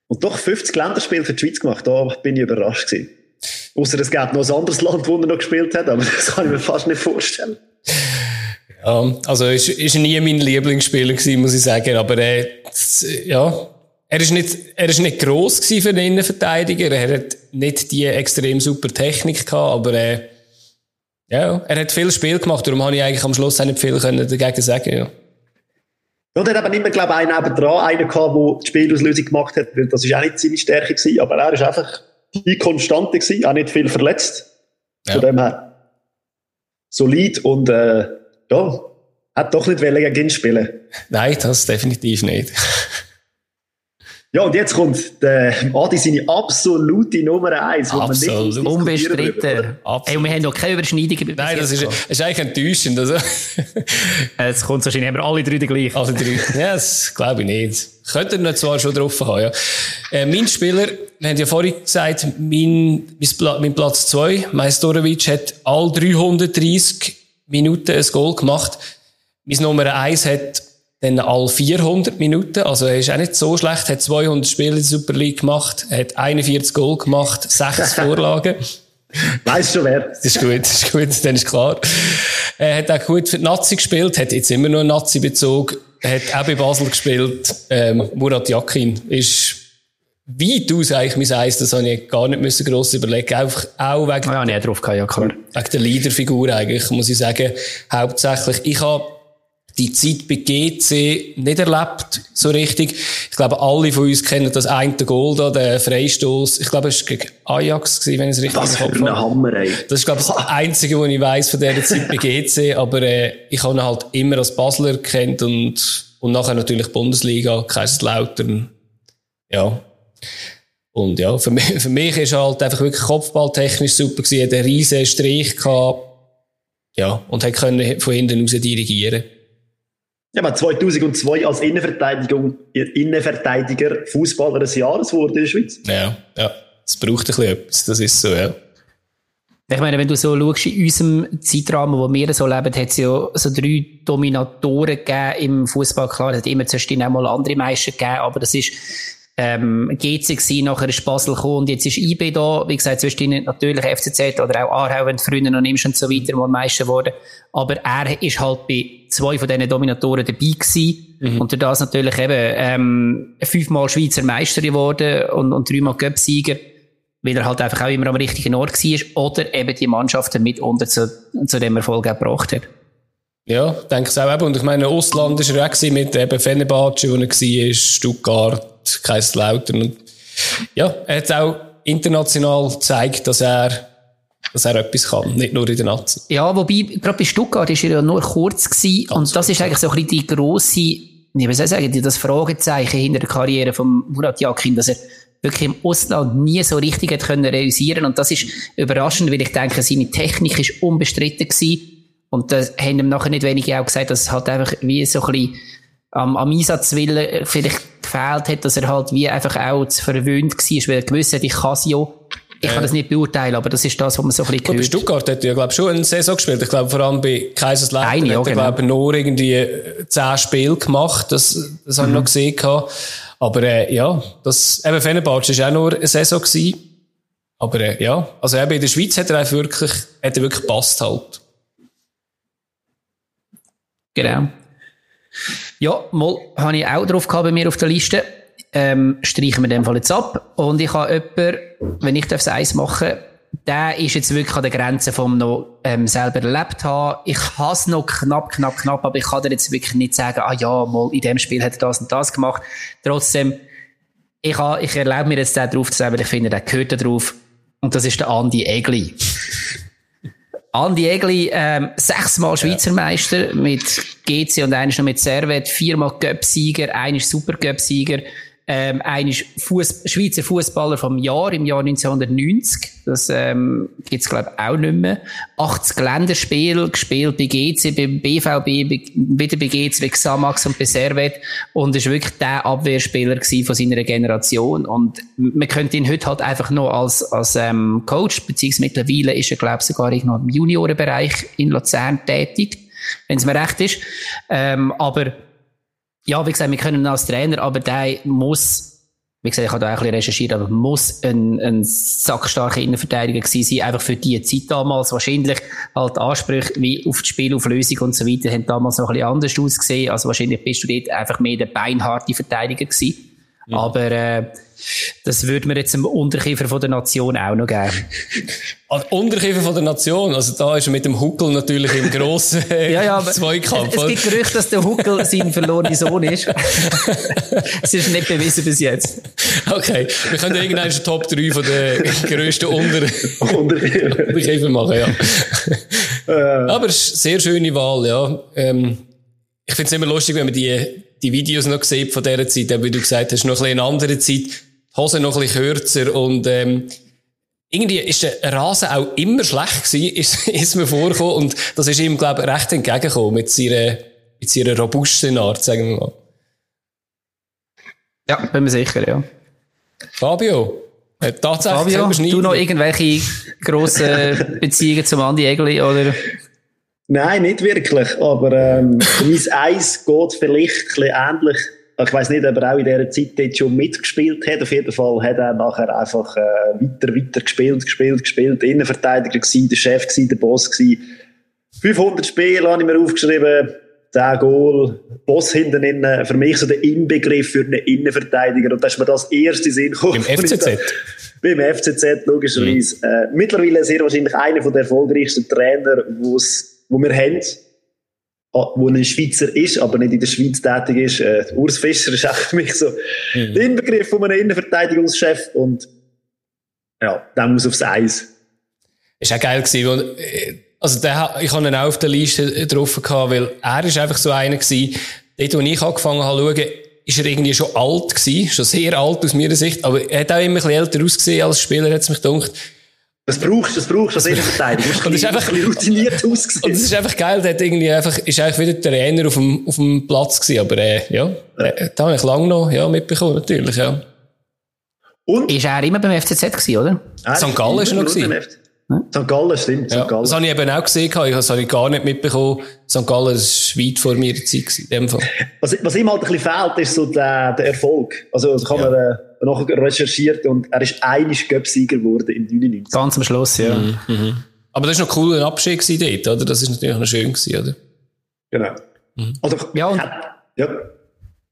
S3: Und doch 50 Länderspiele für die Schweiz gemacht, da bin ich überrascht gewesen. Außer es gäbe noch ein anderes Land, wo er noch gespielt hat, aber das kann ich mir fast nicht vorstellen.
S2: Ja, also ist, ist nie mein Lieblingsspieler gewesen, muss ich sagen, aber äh, ja, er ist nicht, er ist nicht gross gewesen für einen Innenverteidiger, er hat nicht die extrem super Technik gehabt, aber äh, ja, er hat viel Spiel gemacht, darum habe ich eigentlich am Schluss auch nicht viel können dagegen sagen, ja.
S3: Ja, und er hat eben immer, glaube ich, einen nebendran, einen gehabt, der die Spielauslösung gemacht hat, weil das ist auch nicht seine Stärke gewesen, aber er ist einfach die Konstante gewesen, auch nicht viel verletzt. Ja. Von dem her solid und äh, ja, hat doch nicht gegen ihn spielen.
S2: Nein, das definitiv nicht.
S3: Ja, und jetzt kommt der Adi seine absolute Nummer eins.
S1: Absolut. Unbestritten. Ey, wir haben noch keine Überschneidungen.
S2: Nein, das ist, das ist eigentlich enttäuschend. Also.
S1: Jetzt kommt wahrscheinlich haben wir alle drei gleich.
S2: Alle drei. Ja, das glaube ich nicht. Könnte ihr zwar schon drauf haben, ja. Äh, mein Spieler, wir haben ja vorhin gesagt, mein, mein Platz zwei, Majstorovic, hat all 330 Minuten ein Goal gemacht. Mein Nummer eins hat dann all 400 Minuten. Also er ist auch nicht so schlecht, hat 200 Spiele in der Super League gemacht, hat 41 Goal gemacht, 6 Vorlagen.
S3: Weißt schon wer?
S2: Das ist gut, das ist gut, dann ist klar. Er hat auch gut für die Nazi gespielt, hat jetzt immer noch einen Nazi-Bezug, hat auch bei Basel gespielt. Ähm, Murat Yakin ist weit aus eigentlich mein Eis, das habe ich gar nicht müssen gross überlegen. Einfach auch wegen,
S1: ja, nicht drauf gehabt, ja, klar.
S2: wegen der Leaderfigur eigentlich, muss ich sagen. Hauptsächlich. Ich habe die Zeit bei GC nicht erlebt, so richtig. Ich glaube, alle von uns kennen das eine Goal da, den Freistoß. Ich glaube, es war gegen Ajax, gewesen, wenn ich es richtig
S3: Was für ein Hammer, ey.
S2: Das ist, glaube ich, das Einzige, was ich weiss von dieser Zeit bei GC. Aber äh, ich habe ihn halt immer als Basler kennt und, und nachher natürlich Bundesliga, Kaiserslautern. Ja. Und ja, für mich, für mich ist halt einfach wirklich kopfballtechnisch super gewesen, hat einen riesen Strich gehabt. Ja, und hat können von hinten raus dirigieren.
S3: Ja, man 2002 als Innenverteidigung, Innenverteidiger Fußballer des Jahres wurde in der Schweiz.
S2: Ja, ja. Es braucht ein bisschen etwas, das ist so, ja.
S1: Ich meine, wenn du so schaust, in unserem Zeitrahmen, wo wir so leben, hat es ja so drei Dominatoren gegeben im Fußball. Klar, es hat immer zwischendurch auch mal andere Meister gegeben, aber das ist ähm, GC gewesen, nachher ist Basel gekommen und jetzt ist IB da. Wie gesagt, zwischen natürlich FCZ oder auch Aarhau, wenn früher noch nimmst und so weiter, mal Meister geworden. Aber er ist halt bei zwei von diesen Dominatoren dabei gewesen. Mhm. Und das natürlich eben, ähm, fünfmal Schweizer Meister geworden und, und dreimal Cup-Sieger. Weil er halt einfach auch immer am richtigen Ort war oder eben die Mannschaften mit unter zu, zu dem Erfolg gebracht hat.
S2: Ja, denke ich auch eben. Und ich meine, Ausland war er auch mit eben Fenerbahce, wo er war, Stuttgart, Kaiserslautern. Und ja, er hat auch international gezeigt, dass er, dass er etwas kann, nicht nur in der Nazi.
S1: Ja, wobei, gerade bei Stuttgart war er ja nur kurz gewesen. Ganz und das ist eigentlich so ein bisschen die grosse, wie soll ich sagen, das Fragezeichen hinter der Karriere von Murat Yakin, dass er wirklich im Ausland nie so richtig hat können realisieren Und das ist überraschend, weil ich denke, seine Technik ist unbestritten gewesen. Und da haben ihm nachher nicht wenige auch gesagt, dass es halt einfach wie so ein bisschen am, am Einsatzwillen vielleicht gefehlt hat, dass er halt wie einfach auch zu verwöhnt war, weil er gewusst hat, ich kann ja. Ich kann das nicht beurteilen, aber das ist das, was man so ein bisschen
S2: gehört. Bei Stuttgart hat er, glaube schon eine Saison gespielt. Ich glaube, vor allem bei Kaiserslautern Eine, ja, hat er, genau. glaube nur irgendwie zehn Spiele gemacht. Das, das mhm. habe ich noch gesehen. Aber, äh, ja, das, eben Fenerbahce war auch nur eine Saison gewesen. Aber, äh, ja, also eben in der Schweiz hat er einfach wirklich, hat er wirklich gepasst halt.
S1: Genau. Ja, mal habe ich auch drauf gehabt bei mir auf der Liste. Ähm, streichen wir dem Fall jetzt ab. Und ich habe jemanden, wenn ich das Eis machen der ist jetzt wirklich an der Grenze vom noch ähm, selber erlebt haben. Ich habe es noch knapp, knapp, knapp, aber ich kann dir jetzt wirklich nicht sagen, ah ja, mal in dem Spiel hat er das und das gemacht. Trotzdem, ich, habe, ich erlaube mir jetzt da drauf zu sagen, weil ich finde, der gehört da drauf. Und das ist der Andi Egli. Andi Egli, ähm, sechsmal Schweizer Meister mit GC und eines noch mit Servet, viermal Cup-Sieger, eines Super-Cup-Sieger, ähm, einer Fuss, Schweizer Fußballer vom Jahr im Jahr 1990. Das ähm, gibt's glaube ich auch nicht mehr. 80 Länderspiele gespielt bei GC, beim BVB, wieder bei GC, bei Xamax und bei Servet und ist wirklich der Abwehrspieler von seiner Generation und man könnte ihn heute halt einfach noch als, als ähm, Coach, beziehungsweise mittlerweile ist er glaube ich sogar noch im Juniorenbereich in Luzern tätig, wenn es mir recht ist. Ähm, aber ja, wie gesagt, wir können ihn als Trainer, aber der muss, wie gesagt, ich habe da auch ein bisschen recherchiert, aber muss ein, ein sackstarker Innenverteidiger gewesen sein, einfach für die Zeit damals. Wahrscheinlich halt Ansprüche wie auf die Spielauflösung und so weiter haben damals noch ein bisschen anders ausgesehen. Also wahrscheinlich bist du dort einfach mehr der beinharte Verteidiger gewesen. Ja. Aber äh, das würde mir jetzt dem Unterkiefer von der Nation auch noch geben.
S2: Ah, Unterkiefer von der Nation, also da ist er mit dem Huckel natürlich im grossen
S1: ja, ja, Zweikampf. Es, es gibt Gerüchte, dass der Huckel sein verlorener Sohn ist. Es ist nicht bewiesen bis jetzt.
S2: Okay, wir können irgendeinen Top 3 von den grössten Unter Unterkiefer machen, ja. Äh. Aber es ist eine sehr schöne Wahl, ja. Ähm, ich finde es immer lustig, wenn man die die Videos noch gesehen von dieser Zeit, wie du gesagt hast, noch ein bisschen eine andere Zeit, die Hose noch ein bisschen kürzer und, ähm, irgendwie ist der Rasen auch immer schlecht gewesen, ist, ist mir vorgekommen und das ist ihm, glaube ich, recht entgegengekommen mit seiner, mit seiner robusten Art, sagen wir mal.
S1: Ja, bin mir sicher, ja.
S2: Fabio, äh, tatsächlich
S1: Fabio, du noch irgendwelche grossen Beziehungen zum Andi Egli, oder?
S3: Nein, nicht wirklich. Aber ähm, mein Eis geht vielleicht ein ähnlich. Ich weiß nicht, ob er auch in dieser Zeit dort schon mitgespielt hat. Auf jeden Fall hat er nachher einfach äh, weiter, weiter gespielt, gespielt, gespielt. Innenverteidiger gewesen, der Chef gewesen, der Boss gewesen. 500 Spiele habe ich mir aufgeschrieben. 10 Goal, Boss hinten innen. Für mich so der Inbegriff für einen Innenverteidiger. Und das ist mir das erste Sinn
S2: gekommen. Im FCZ?
S3: Beim FCZ, logischerweise. Mhm. Äh, mittlerweile sehr wahrscheinlich einer der erfolgreichsten Trainer, wo es wo wir haben, ah, wo ein Schweizer ist, aber nicht in der Schweiz tätig ist. Äh, Urs Fischer ist auch für mich so mhm. der Inbegriff von einem Innenverteidigungschef und ja, der muss aufs Eis.
S2: Ist auch geil gewesen, weil, äh, also der, ich habe ihn auch auf der Liste drauf gehabt, weil er ist einfach so einer gewesen, dort, wo ich angefangen habe zu schauen, ist er irgendwie schon alt gewesen, schon sehr alt aus meiner Sicht, aber er hat auch immer ein bisschen älter ausgesehen als Spieler, hat es mich gedacht.
S3: Das brauchst, du, das brauchst du als Innenverteidiger.
S2: und es ist einfach routiniert ausgesehen. Und es ist einfach geil, der hat irgendwie einfach, ist eigentlich wieder der Trainer auf dem, auf dem Platz gewesen. Aber, äh, ja, äh, da habe ich lange noch, ja, mitbekommen, natürlich, ja.
S1: Und? Ist er immer beim FCZ gewesen, oder?
S2: St. Gallen ist er noch gewesen.
S3: St. Gallen, stimmt.
S2: Ja, St. Gallen. Das habe ich eben auch gesehen, das habe ich gar nicht mitbekommen. St. Gallen ist weit vor mir Zeit in dem Fall.
S3: Was, was ihm halt ein bisschen fehlt, ist so der, der Erfolg. Also, das kann ja. man, äh, nachher recherchiert und er ist einig Göpsieger geworden im 99.
S1: Ganz am Schluss, ja. Mhm,
S2: mhm. Aber das war noch ein cooler Abschied dort, oder? Das ist natürlich noch schön gewesen, oder?
S3: Genau.
S1: Mhm. Also, ja, und ja.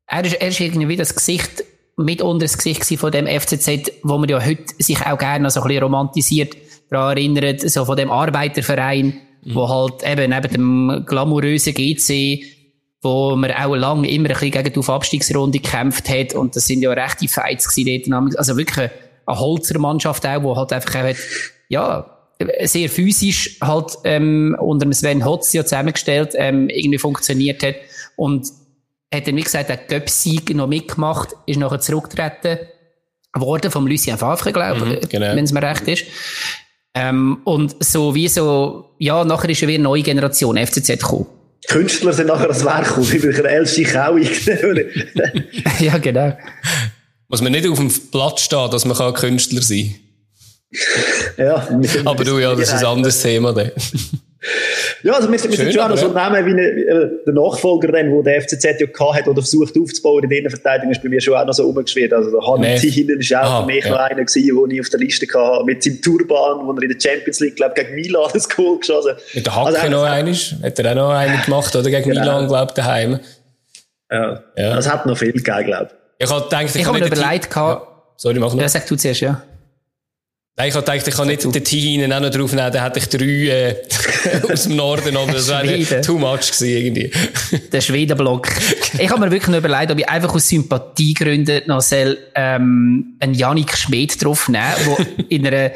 S1: Er, ist, er ist irgendwie das Gesicht, mitunter das Gesicht von dem FCZ, wo man ja heute sich auch gerne so ein bisschen romantisiert daran erinnert, so von dem Arbeiterverein, mhm. wo halt eben neben dem glamourösen GC wo man auch lange immer ein bisschen gegen die Abstiegsrunde gekämpft hat. Und das sind ja rechte Fights gewesen dort. Also wirklich eine Holzermannschaft auch, wo halt einfach auch, ja, sehr physisch halt, ähm, unter Sven Hotz ja zusammengestellt, ähm, irgendwie funktioniert hat. Und hat dann, wie gesagt, den Göpsieg noch mitgemacht, ist nachher zurückgetreten worden vom Lucien Favre, glaube ich, mhm, genau. wenn es mir recht ist. Ähm, und so wie so, ja, nachher ist ja wieder eine neue Generation FCZ gekommen.
S3: Künstler sind nachher das Werk gekommen, wie bei Elsie Kauig.
S1: ja, genau.
S2: Muss man nicht auf dem Platz stehen, dass man Künstler sein
S3: kann. Ja.
S2: Aber du, ja, das ist ein anderes Thema. Dann.
S3: Ja, also wir, wir sind schon auch noch so Namen wie eine, äh, der Nachfolger, den, wo der FCZ ja gehabt hat oder versucht aufzubauen in der Innenverteidigung, ist bei mir schon auch noch so rumgeschwirrt. Also der Hanni Zihinen ist auch Aha, für mich ja. noch einer gewesen, den ich auf der Liste hatte, mit seinem Turban, wo er in der Champions League, glaube gegen Milan das Goal geschossen
S2: Mit der Hacke also, noch einer, hat er auch noch einen gemacht, oder? Gegen genau. Milan, glaube ich, daheim.
S3: Ja. ja. Das hat noch viel gegeben, glaube
S1: ich. Ich habe gedacht, ich, ich habe mir überlegt, ja. Sorry, mach noch. Ja, sag du zuerst, ja.
S2: Nein, ich habe gedacht, ich kann nicht den Tihinen auch noch draufnehmen, dann hätte ich drei äh, aus dem Norden, aber das wäre too much gewesen irgendwie.
S1: Der Schwedenblock. Ich habe mir wirklich noch überlegt, ob ich einfach aus Sympathiegründen noch soll, ähm, einen Janik Schmid draufnehmen der in einer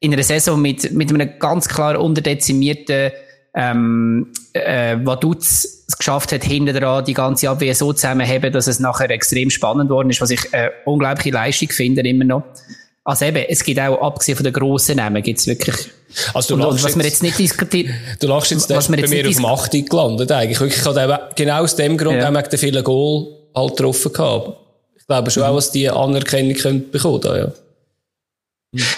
S1: in einer Saison mit, mit einem ganz klar unterdezimierten ähm, äh, Vaduz es geschafft hat, hinten dran die ganze Abwehr so zusammenzuheben, dass es nachher extrem spannend worden ist, was ich äh, unglaubliche Leistung finde immer noch. Also eben, es gibt auch, abgesehen von den grossen Namen, gibt es wirklich...
S2: Also du
S1: und, und was wir jetzt nicht diskutieren...
S2: Du lachst jetzt, was bei mir auf dem 8. gelandet eigentlich. Wirklich, ich habe genau aus dem Grund ja. auch wegen den vielen Goal halt getroffen gehabt. Ich glaube schon mhm. auch, dass die Anerkennung können bekommen da, ja.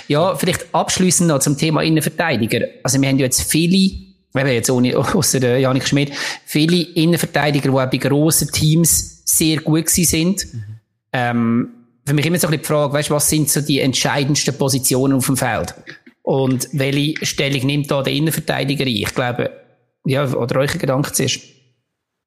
S1: Ja, vielleicht abschließend noch zum Thema Innenverteidiger. Also wir haben ja jetzt viele, eben jetzt ohne, außer der Janik Schmidt, viele Innenverteidiger, die auch bei grossen Teams sehr gut gewesen sind. Mhm. Ähm, für mich immer so ein bisschen die Frage, weißt, was sind so die entscheidendsten Positionen auf dem Feld? Und welche Stellung nimmt da der Innenverteidiger ein? Ich glaube, ja, oder eure Gedanken zuerst?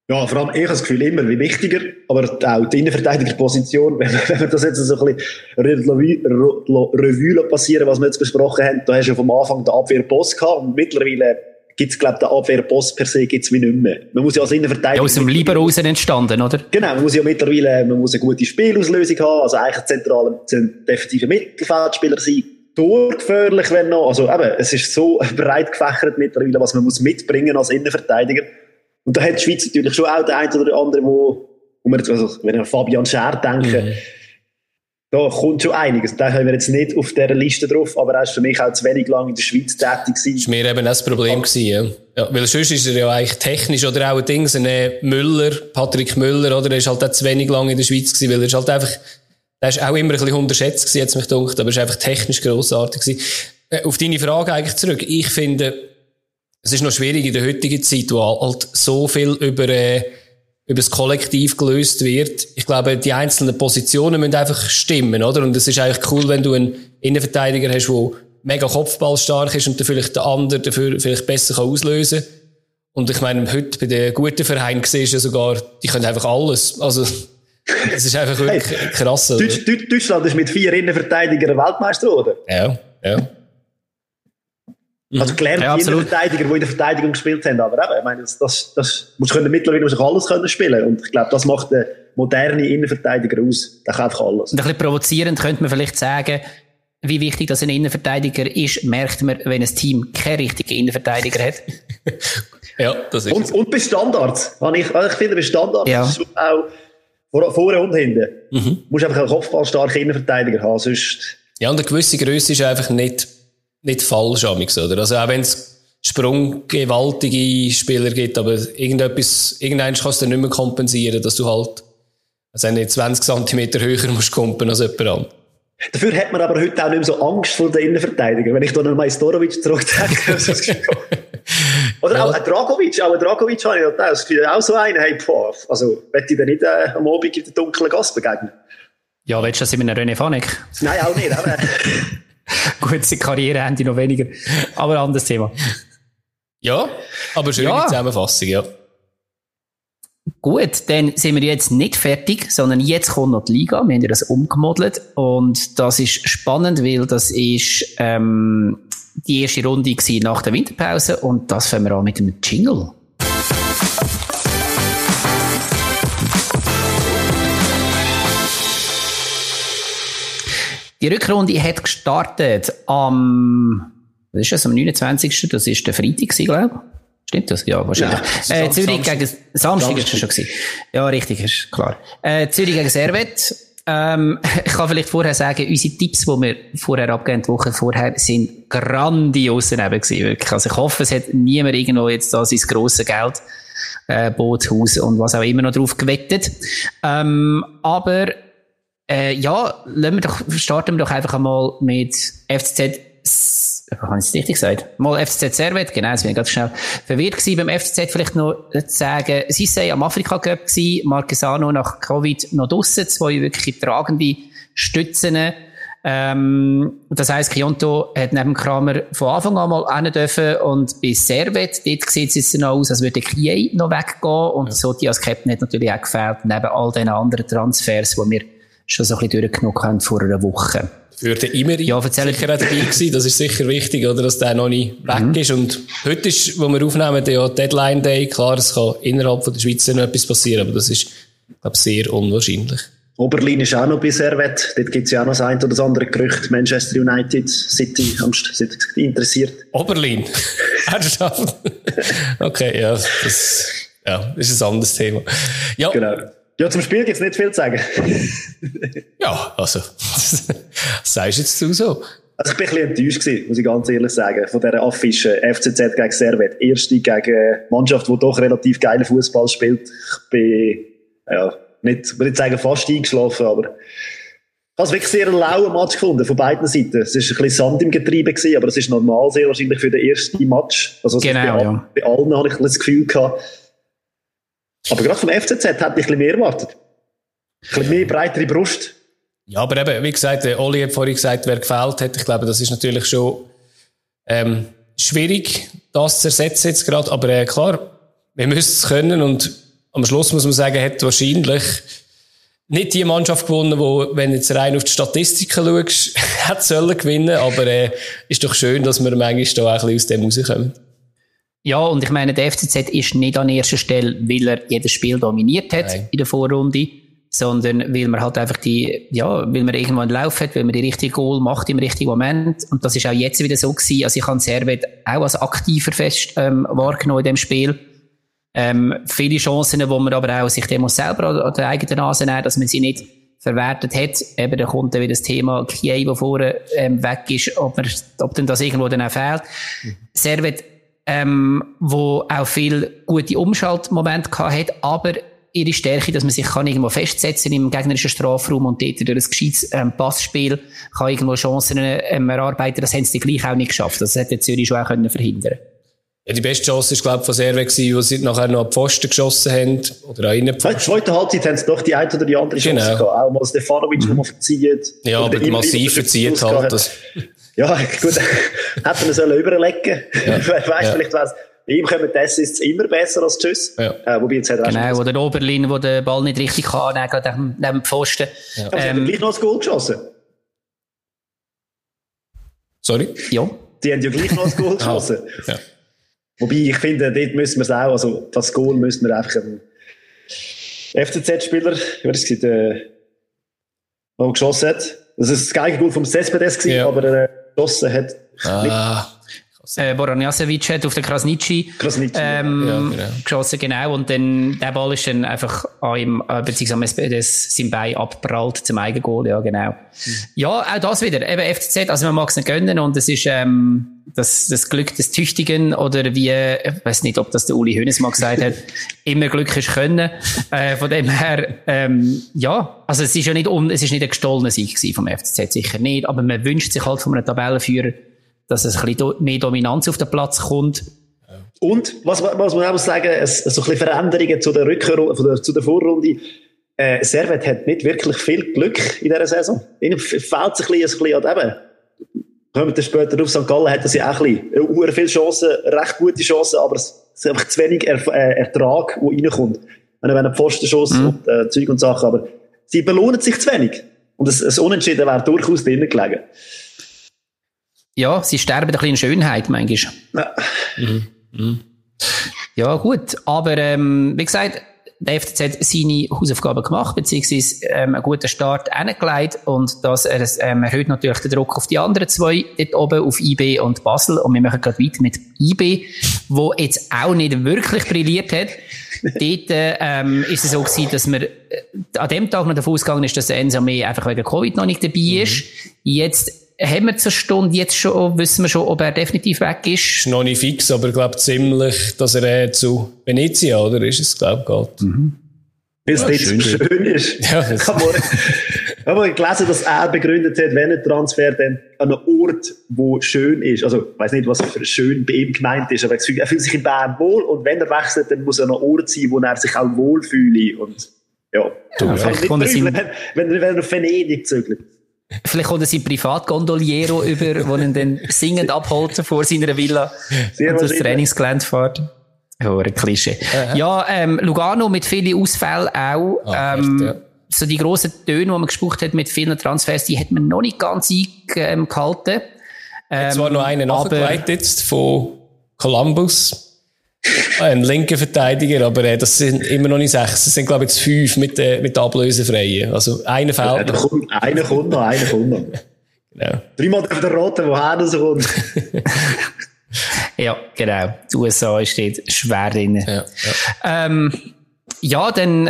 S3: Ja, vor allem, ich habe das Gefühl, immer wie wichtiger, aber auch die Innenverteidigerposition, wenn, wir das jetzt so ein bisschen Revue passieren, was wir jetzt besprochen haben, da hast du ja vom Anfang den Abwehrboss gehabt und mittlerweile gibt's glaube den Abwehrboss per se gibt's wie nicht mehr. Man muss ja als Innenverteidiger... Ja,
S1: aus dem Lieber raus entstanden, oder?
S3: Genau, man muss ja mittlerweile, man muss eine gute Spielauslösung haben, also eigentlich zentraler, defensiver Mittelfeldspieler sein, torgefährlich, wenn noch, also eben, es ist so breit gefächert mittlerweile, was man muss mitbringen als Innenverteidiger. Und da hat die Schweiz natürlich schon auch den einen oder anderen, wo, wo man jetzt, also, wenn ich an Fabian Scher denke, mhm da kommt schon einiges. Da haben wir jetzt nicht auf dieser Liste drauf, aber er ist für mich auch zu wenig lang in der Schweiz tätig gewesen.
S2: Das war mir eben auch das Problem gewesen, ja. ja. Weil sonst ist er ja eigentlich technisch oder auch ein Ding, ein Müller, Patrick Müller, oder? Er ist halt auch zu wenig lang in der Schweiz gewesen, weil er ist halt einfach, er ist auch immer ein bisschen unterschätzt gewesen, jetzt mich gedacht, aber er ist einfach technisch grossartig gewesen. Äh, auf deine Frage eigentlich zurück. Ich finde, es ist noch schwierig in der heutigen Zeit, wo halt so viel über, äh, über das Kollektiv gelöst wird. Ich glaube, die einzelnen Positionen müssen einfach stimmen, oder? Und es ist eigentlich cool, wenn du einen Innenverteidiger hast, der mega kopfballstark ist und dann vielleicht der andere dafür vielleicht besser kann auslösen kann. Und ich meine, heute bei den guten Vereinen siehst du ja sogar, die können einfach alles. Also, es ist einfach wirklich hey, krass.
S3: Deutsch, Deutschland ist mit vier Innenverteidigern Weltmeister, oder?
S2: Ja, ja.
S3: Also gelernt ja, Innenverteidiger, die in der Verteidigung gespielt haben. Aber eben, ich meine, das, das, das muss können mittlerweile muss alles können spielen. Und ich glaube, das macht den modernen Innenverteidiger aus. Der kann einfach alles.
S1: Und ein bisschen provozierend könnte man vielleicht sagen, wie wichtig das ein Innenverteidiger ist, merkt man, wenn ein Team keinen richtigen Innenverteidiger hat.
S2: ja, das ist
S3: Und, und bei Standards. Ich, ich finde, bei Standards ja. ist auch vor, vorne und hinten. Mhm. Du musst einfach einen kopfballstarken Innenverteidiger haben, sonst...
S2: Ja, und eine gewisse Größe ist einfach nicht nicht falsch, amix, oder? Also auch wenn es sprunggewaltige Spieler gibt, aber irgendetwas, irgendeins kannst du nicht mehr kompensieren, dass du halt, also nicht 20 cm höher musst kumpen als jemand anderes.
S3: Dafür hat man aber heute auch nicht mehr so Angst vor den Innenverteidigern. Wenn ich da noch mal Storovic zurückdenke. Oder ja. auch ein Dragovic, auch ein Dragovic habe ich noch das Gefühl, auch so einen, hey, boah, also, möchte ich dir nicht äh, am Abend in der dunklen Gasse begegnen?
S1: Ja, willst du das in einem René Fanek?
S3: Nein, auch nicht, aber.
S1: Gut, seine Karriereende noch weniger. Aber ein anderes Thema.
S2: Ja, aber schöne ja. Zusammenfassung, ja.
S1: Gut, dann sind wir jetzt nicht fertig, sondern jetzt kommt noch die Liga. Wir haben ja das umgemodelt und das ist spannend, weil das ist ähm, die erste Runde nach der Winterpause und das fangen wir an mit dem Jingle. Die Rückrunde hat gestartet am, was ist das, am 29. Das ist der Freitag, glaube ich. Stimmt das? Ja, wahrscheinlich. Ja, äh, Zürich Samstag. gegen, Samstag ist das schon gewesen. Ja, richtig, ist klar. Äh, Zürich gegen Servet. Ähm, ich kann vielleicht vorher sagen, unsere Tipps, die wir vorher abgegeben, die Woche vorher, sind grandios daneben gewesen, wirklich. Also ich hoffe, es hat niemand irgendwo jetzt da sein grosses Geld, äh, Bootshaus und was auch immer noch drauf gewettet. Ähm, aber äh, ja, wir doch, starten wir doch einfach einmal mit FCZ, habe ich es richtig gesagt? Mal FCZ Servet, genau, jetzt bin ich ganz schnell verwirrt gewesen. Beim FCZ vielleicht noch zu sagen, sie sei am Afrika Cup gewesen, Marquesano nach Covid noch draussen, zwei wirklich tragende Stützen. Ähm, das heisst, Kionto hat neben Kramer von Anfang an mal rein dürfen und bei Servet, dort sieht es jetzt noch aus, als würde Kiei noch weggehen und ja. Soti als Captain hat natürlich auch gefällt, neben all den anderen Transfers, die wir schon so ein bisschen durchgenommen haben vor einer Woche.
S2: Für den Imeri ja, sicher auch dabei gewesen. Das ist sicher wichtig, oder, dass der noch nicht weg mhm. ist. Und heute ist, wo wir aufnehmen, der Deadline Day. Klar, es kann innerhalb von der Schweiz noch etwas passieren, aber das ist, glaube ich, sehr unwahrscheinlich.
S3: Oberlin ist auch noch bei Servet. Dort gibt es ja auch noch das ein oder das andere Gerücht. Manchester United, City, City interessiert.
S2: Oberlin? Ernsthaft? okay, ja, das, ja, ist ein anderes Thema.
S3: Ja. Genau. Ja, zum Spiel gibt es nicht viel zu sagen.
S2: ja, also, sagst du jetzt du so?
S3: Also ich bin ein bisschen enttäuscht gewesen, muss ich ganz ehrlich sagen, von dieser Affische FCZ gegen Servet. Erste gegen eine Mannschaft, die doch relativ geile Fußball spielt. Ich bin, ja, nicht, würde ich sagen, fast eingeschlafen, aber ich habe es wirklich sehr einen lauen Match gefunden, von beiden Seiten. Es war ein bisschen Sand im Getriebe, gewesen, aber es ist normal sehr wahrscheinlich für den ersten Match. Also,
S1: genau,
S3: bei,
S1: ja.
S3: bei allen habe ich das Gefühl gehabt. Aber gerade vom FCZ hätte ich ein bisschen mehr erwartet. Ein bisschen mehr breitere Brust.
S2: Ja, aber eben, wie gesagt, Oli hat vorhin gesagt, wer gefällt hat. Ich glaube, das ist natürlich schon ähm, schwierig, das zu ersetzen jetzt gerade. Aber äh, klar, wir müssen es können und am Schluss muss man sagen, hat wahrscheinlich nicht die Mannschaft gewonnen, wo, wenn jetzt rein auf die Statistiken schaust, hat sollen gewinnen. Aber äh, ist doch schön, dass wir manchmal da auch ein bisschen aus dem rauskommen.
S1: Ja, und ich meine, der FCZ ist nicht an erster Stelle, weil er jedes Spiel dominiert hat Nein. in der Vorrunde, sondern weil man halt einfach die, ja, weil man irgendwann einen Lauf hat, weil man die richtige Goal macht im richtigen Moment. Und das ist auch jetzt wieder so gewesen. Also ich habe Servet auch als aktiver fest ähm, wahrgenommen in dem Spiel. Ähm, viele Chancen, wo man aber auch sich dem selber an, an der eigenen Nase nehmen, dass man sie nicht verwertet hat. Eben, da kommt dann wieder das Thema Kiei, wo vorher ähm, weg ist, ob, man, ob denn das irgendwo dann auch fehlt. Mhm. Servet ähm, wo auch viel gute Umschaltmomente gehabt hat, aber ihre Stärke, dass man sich kann irgendwo festsetzen im gegnerischen Strafraum und dort durch ein gescheites ähm, Passspiel kann irgendwo Chancen ähm, erarbeiten, das haben sie gleich auch nicht geschafft. Das hätte Zürich schon auch können verhindern
S2: ja, die beste Chance war, glaube ich, von Serve gewesen, wo sie nachher noch die Pfosten geschossen haben. Oder auch in
S3: der zweiten Halbzeit haben sie doch die eine oder die andere Chance genau. gehabt. Auch mal Stefanovic, mhm. wo man verzieht.
S2: Ja, aber massiv verzieht halt. Das.
S3: Ja, gut, hätten wir sollen überlegen. Ja. weißt ja. vielleicht was. Bei ihm kommen die Assists immer besser als Tschüss. Ja. Äh, wobei jetzt hat
S1: er genau, wo der Oberlin, wo der Ball nicht richtig kann, neben, neben dem Pfosten.
S3: Ja. Aber ähm, sie haben gleich noch ein Goal geschossen.
S2: Sorry?
S3: Ja. Die haben ja gleich noch ein Goal ah, geschossen. ja. Wobei, ich finde, dort müssen wir es auch, also das Goal müssen wir einfach einen FCZ-Spieler, wie war das, der, der geschossen hat. Das ist das Geigengoal vom Cespedes, ja. aber er geschossen hat.
S2: Ah.
S1: Äh, Boranjasevic hat auf den Krasnitschi,
S3: Krasnitschi
S1: ähm, ja, genau. geschossen, genau. Und dann, der Ball ist dann einfach an ihm, äh, beziehungsweise das, sein Bein abprallt zum Eigengoal, ja, genau. Mhm. Ja, auch das wieder. Eben FCZ, also man mag es nicht gönnen und es ist, ähm, das, das Glück des Tüchtigen oder wie, ich weiß nicht, ob das der Uli Hönes mal gesagt hat, immer Glück ist können. Äh, von dem her, ähm, ja, also es ist ja nicht um, es ist nicht ein gestohlener Sieg vom FCZ, sicher nicht, aber man wünscht sich halt von einem Tabellenführer, dass es ein bisschen mehr Dominanz auf den Platz kommt.
S3: Und, was, was man auch sagen, es, so ein bisschen Veränderungen zu der Rückkehr, zu der Vorrunde. Äh, Servet hat nicht wirklich viel Glück in dieser Saison. Ihnen fehlt es ein bisschen, ein bisschen an eben. Kommen wir später auf St. Gallen, hat sie auch ein bisschen, äh, viele Chancen, recht gute Chancen, aber es ist einfach zu wenig er äh, Ertrag, der reinkommt. Wenn er Pfostenschuss mhm. und äh, Zeug und Sachen, aber sie belohnen sich zu wenig. Und ein Unentschieden wäre durchaus drinnen gelegen
S1: ja, sie sterben ein bisschen in Schönheit, manchmal. Ja. Mhm. Mhm. Ja, gut. Aber, ähm, wie gesagt, der FCZ hat seine Hausaufgaben gemacht, beziehungsweise ähm, einen guten Start hingelegt und das ähm, erhöht natürlich den Druck auf die anderen zwei dort oben, auf IB und Basel und wir machen gerade weiter mit IB, wo jetzt auch nicht wirklich brilliert hat. Dort ähm, ist es so gewesen, dass man äh, an dem Tag noch davon ausgegangen ist, dass der Enzo mehr einfach wegen Covid noch nicht dabei ist. Mhm. Jetzt haben wir zur Stunde jetzt schon, wissen wir schon, ob er definitiv weg ist?
S2: Ist noch nicht fix, aber ich glaube ziemlich, dass er zu Venezia, oder? Ist es, glaube ich, geht. Mhm.
S3: Weil es ja, schön, schön ist. Ja, ich habe gelesen, dass er begründet hat, wenn ein Transfer dann an einem Ort, wo schön ist. Also, ich weiß nicht, was für schön bei ihm gemeint ist, aber er fühlt sich in Bern wohl und wenn er wechselt, dann muss er an einem Ort sein, wo er sich auch wohlfühlt. Und, ja. Du, ja, kann nicht wenn, wenn, wenn er auf Venedig zögert.
S1: Vielleicht kommt er sein Privatgondoliero über, der ihn dann singend abholt vor seiner Villa Sehr und das Trainingsgelände fährt. Oh, ein Klischee. Ja, ja ähm, Lugano mit vielen Ausfällen auch. Ah, ähm, echt, ja. So die grossen Töne, die man gespucht hat mit vielen Transfers, die hat man noch nicht ganz eingehalten.
S2: Ähm, Jetzt war noch einer nachgelegt jetzt von Columbus. Ein linker Verteidiger, aber äh, das sind immer noch nicht sechs. Das sind, glaube ich, jetzt fünf mit, äh, mit Ablösefreien. Also einer fehlt
S3: noch. Kommt, einer kommt noch, einer kommt noch. genau. Dreimal auf der Rote, woher das kommt.
S1: ja, genau. Die USA steht schwer drin. Ja, ja. Ähm, ja dann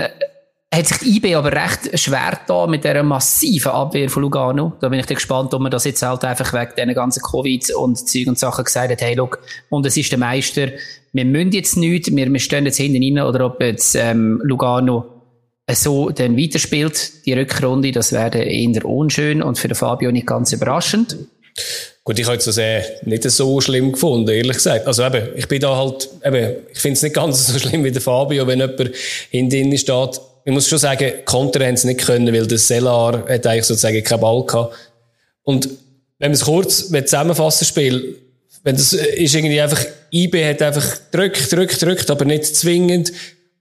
S1: hat sich die IB aber recht schwer da mit dieser massiven Abwehr von Lugano. Da bin ich gespannt, ob man das jetzt halt einfach wegen diesen ganzen Covid und Zeug und Sachen gesagt hat, hey, look, und es ist der Meister, wir müssen jetzt nichts, wir, wir stehen jetzt hinten rein, oder ob jetzt ähm, Lugano so dann weiterspielt, die Rückrunde, das wäre eher unschön und für den Fabio nicht ganz überraschend.
S2: Gut, ich habe es also nicht so schlimm gefunden, ehrlich gesagt. Also eben, ich bin da halt, eben, ich finde es nicht ganz so schlimm wie der Fabio, wenn jemand hinten steht, ich muss schon sagen, Konter haben es nicht können, weil der Sellar hat eigentlich sozusagen keinen Ball gehabt. Und wenn man es kurz zusammenfassen Spiel, wenn das ist irgendwie einfach, IB hat einfach drückt, drückt, drückt, aber nicht zwingend.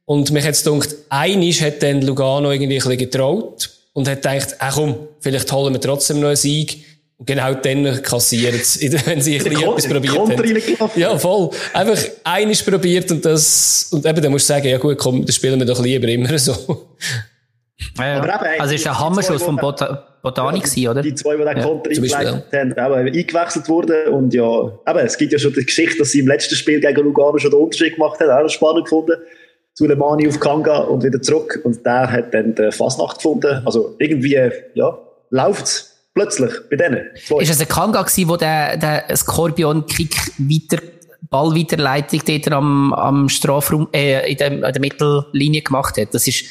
S2: Und mich jetzt gedacht, einisch hat dann Lugano irgendwie ein bisschen getraut und hat gedacht, ach komm, vielleicht holen wir trotzdem noch einen Sieg. Und genau dann kassieren sie, wenn sie ein bisschen etwas probiert haben. Ja, voll. Einfach einiges probiert und das, und eben, dann musst du sagen, ja gut, komm, das spielen wir doch lieber immer so.
S1: Ja, Aber eben, also ist ein Hammerschuss vom Bot Botani
S3: ja,
S1: oder?
S3: Die zwei, die den ja, Konter eingeleitet haben, eben eingewechselt wurden und ja, eben, es gibt ja schon die Geschichte, dass sie im letzten Spiel gegen Lugano schon den Unterschied gemacht haben, auch spannend gefunden. Suleimani auf Kanga und wieder zurück und der hat dann die Fasnacht gefunden. Also irgendwie, ja, läuft's Plötzlich, bei denen.
S1: Zwei. Ist es ein Kanga gewesen, wo der, der Scorpion-Kick weiter, Ballweiterleitung dort am, am Strafraum, äh, in, dem, in der Mittellinie gemacht hat? Das ist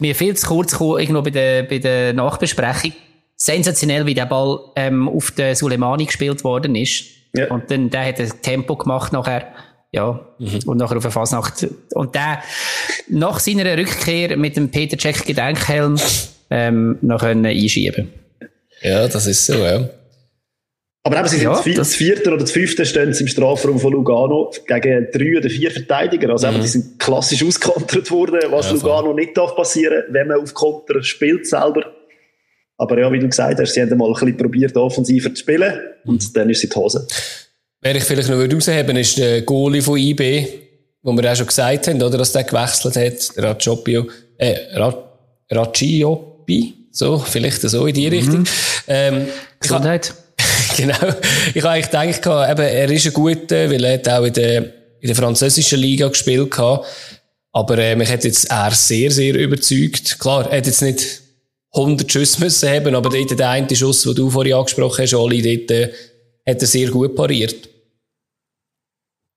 S1: mir viel zu kurz gekommen, irgendwo bei der, bei der Nachbesprechung. Sensationell, wie der Ball, ähm, auf den Suleimani gespielt worden ist. Ja. Und dann, der hat ein Tempo gemacht nachher. Ja, mhm. und nachher auf der Fasnacht. Und der, nach seiner Rückkehr mit dem Peter Cech Gedenkhelm, ähm, noch können einschieben.
S2: Ja, das ist so, ja.
S3: Aber eben, sie sind ja, das vierte oder das fünfte stehen im Strafraum von Lugano gegen drei oder vier Verteidiger. Also mhm. eben, die sind klassisch auskontert worden, was ja, Lugano nicht darf passieren, wenn man auf Konter spielt selber. Aber ja, wie du gesagt hast, sie haben mal ein bisschen probiert, offensiver zu spielen und mhm. dann ist sie die Hose.
S2: Wer ich vielleicht noch herausheben ist der Goalie von IB, wo wir auch schon gesagt haben, oder, dass der gewechselt hat, Racciopio, äh, Racciopi. So, vielleicht so in die Richtung. Mhm. Ähm,
S1: Gesundheit.
S2: genau. Ich habe eigentlich gedacht, eben, er ist ein guter, weil er hat auch in der, in der französischen Liga gespielt gehabt. Aber äh, mich hat jetzt er sehr, sehr überzeugt. Klar, er hat jetzt nicht 100 Schüsse müssen haben, aber dort der eine Schuss, den du vorhin angesprochen hast, Oli, dort äh, hat er sehr gut pariert.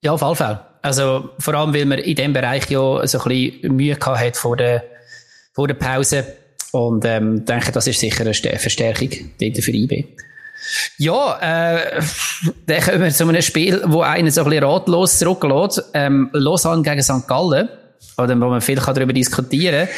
S1: Ja, auf alle Fälle. Also, vor allem, weil man in dem Bereich ja so ein bisschen Mühe gehabt hat vor der, vor der Pause. Und ähm, denke, das ist sicher eine Verstärkung dort für IB. Ja, äh, dann kommen wir zu einem Spiel, wo einen so ein bisschen ratlos zurücklässt. Ähm, Lausanne gegen St. Gallen, oder wo man viel darüber diskutieren kann.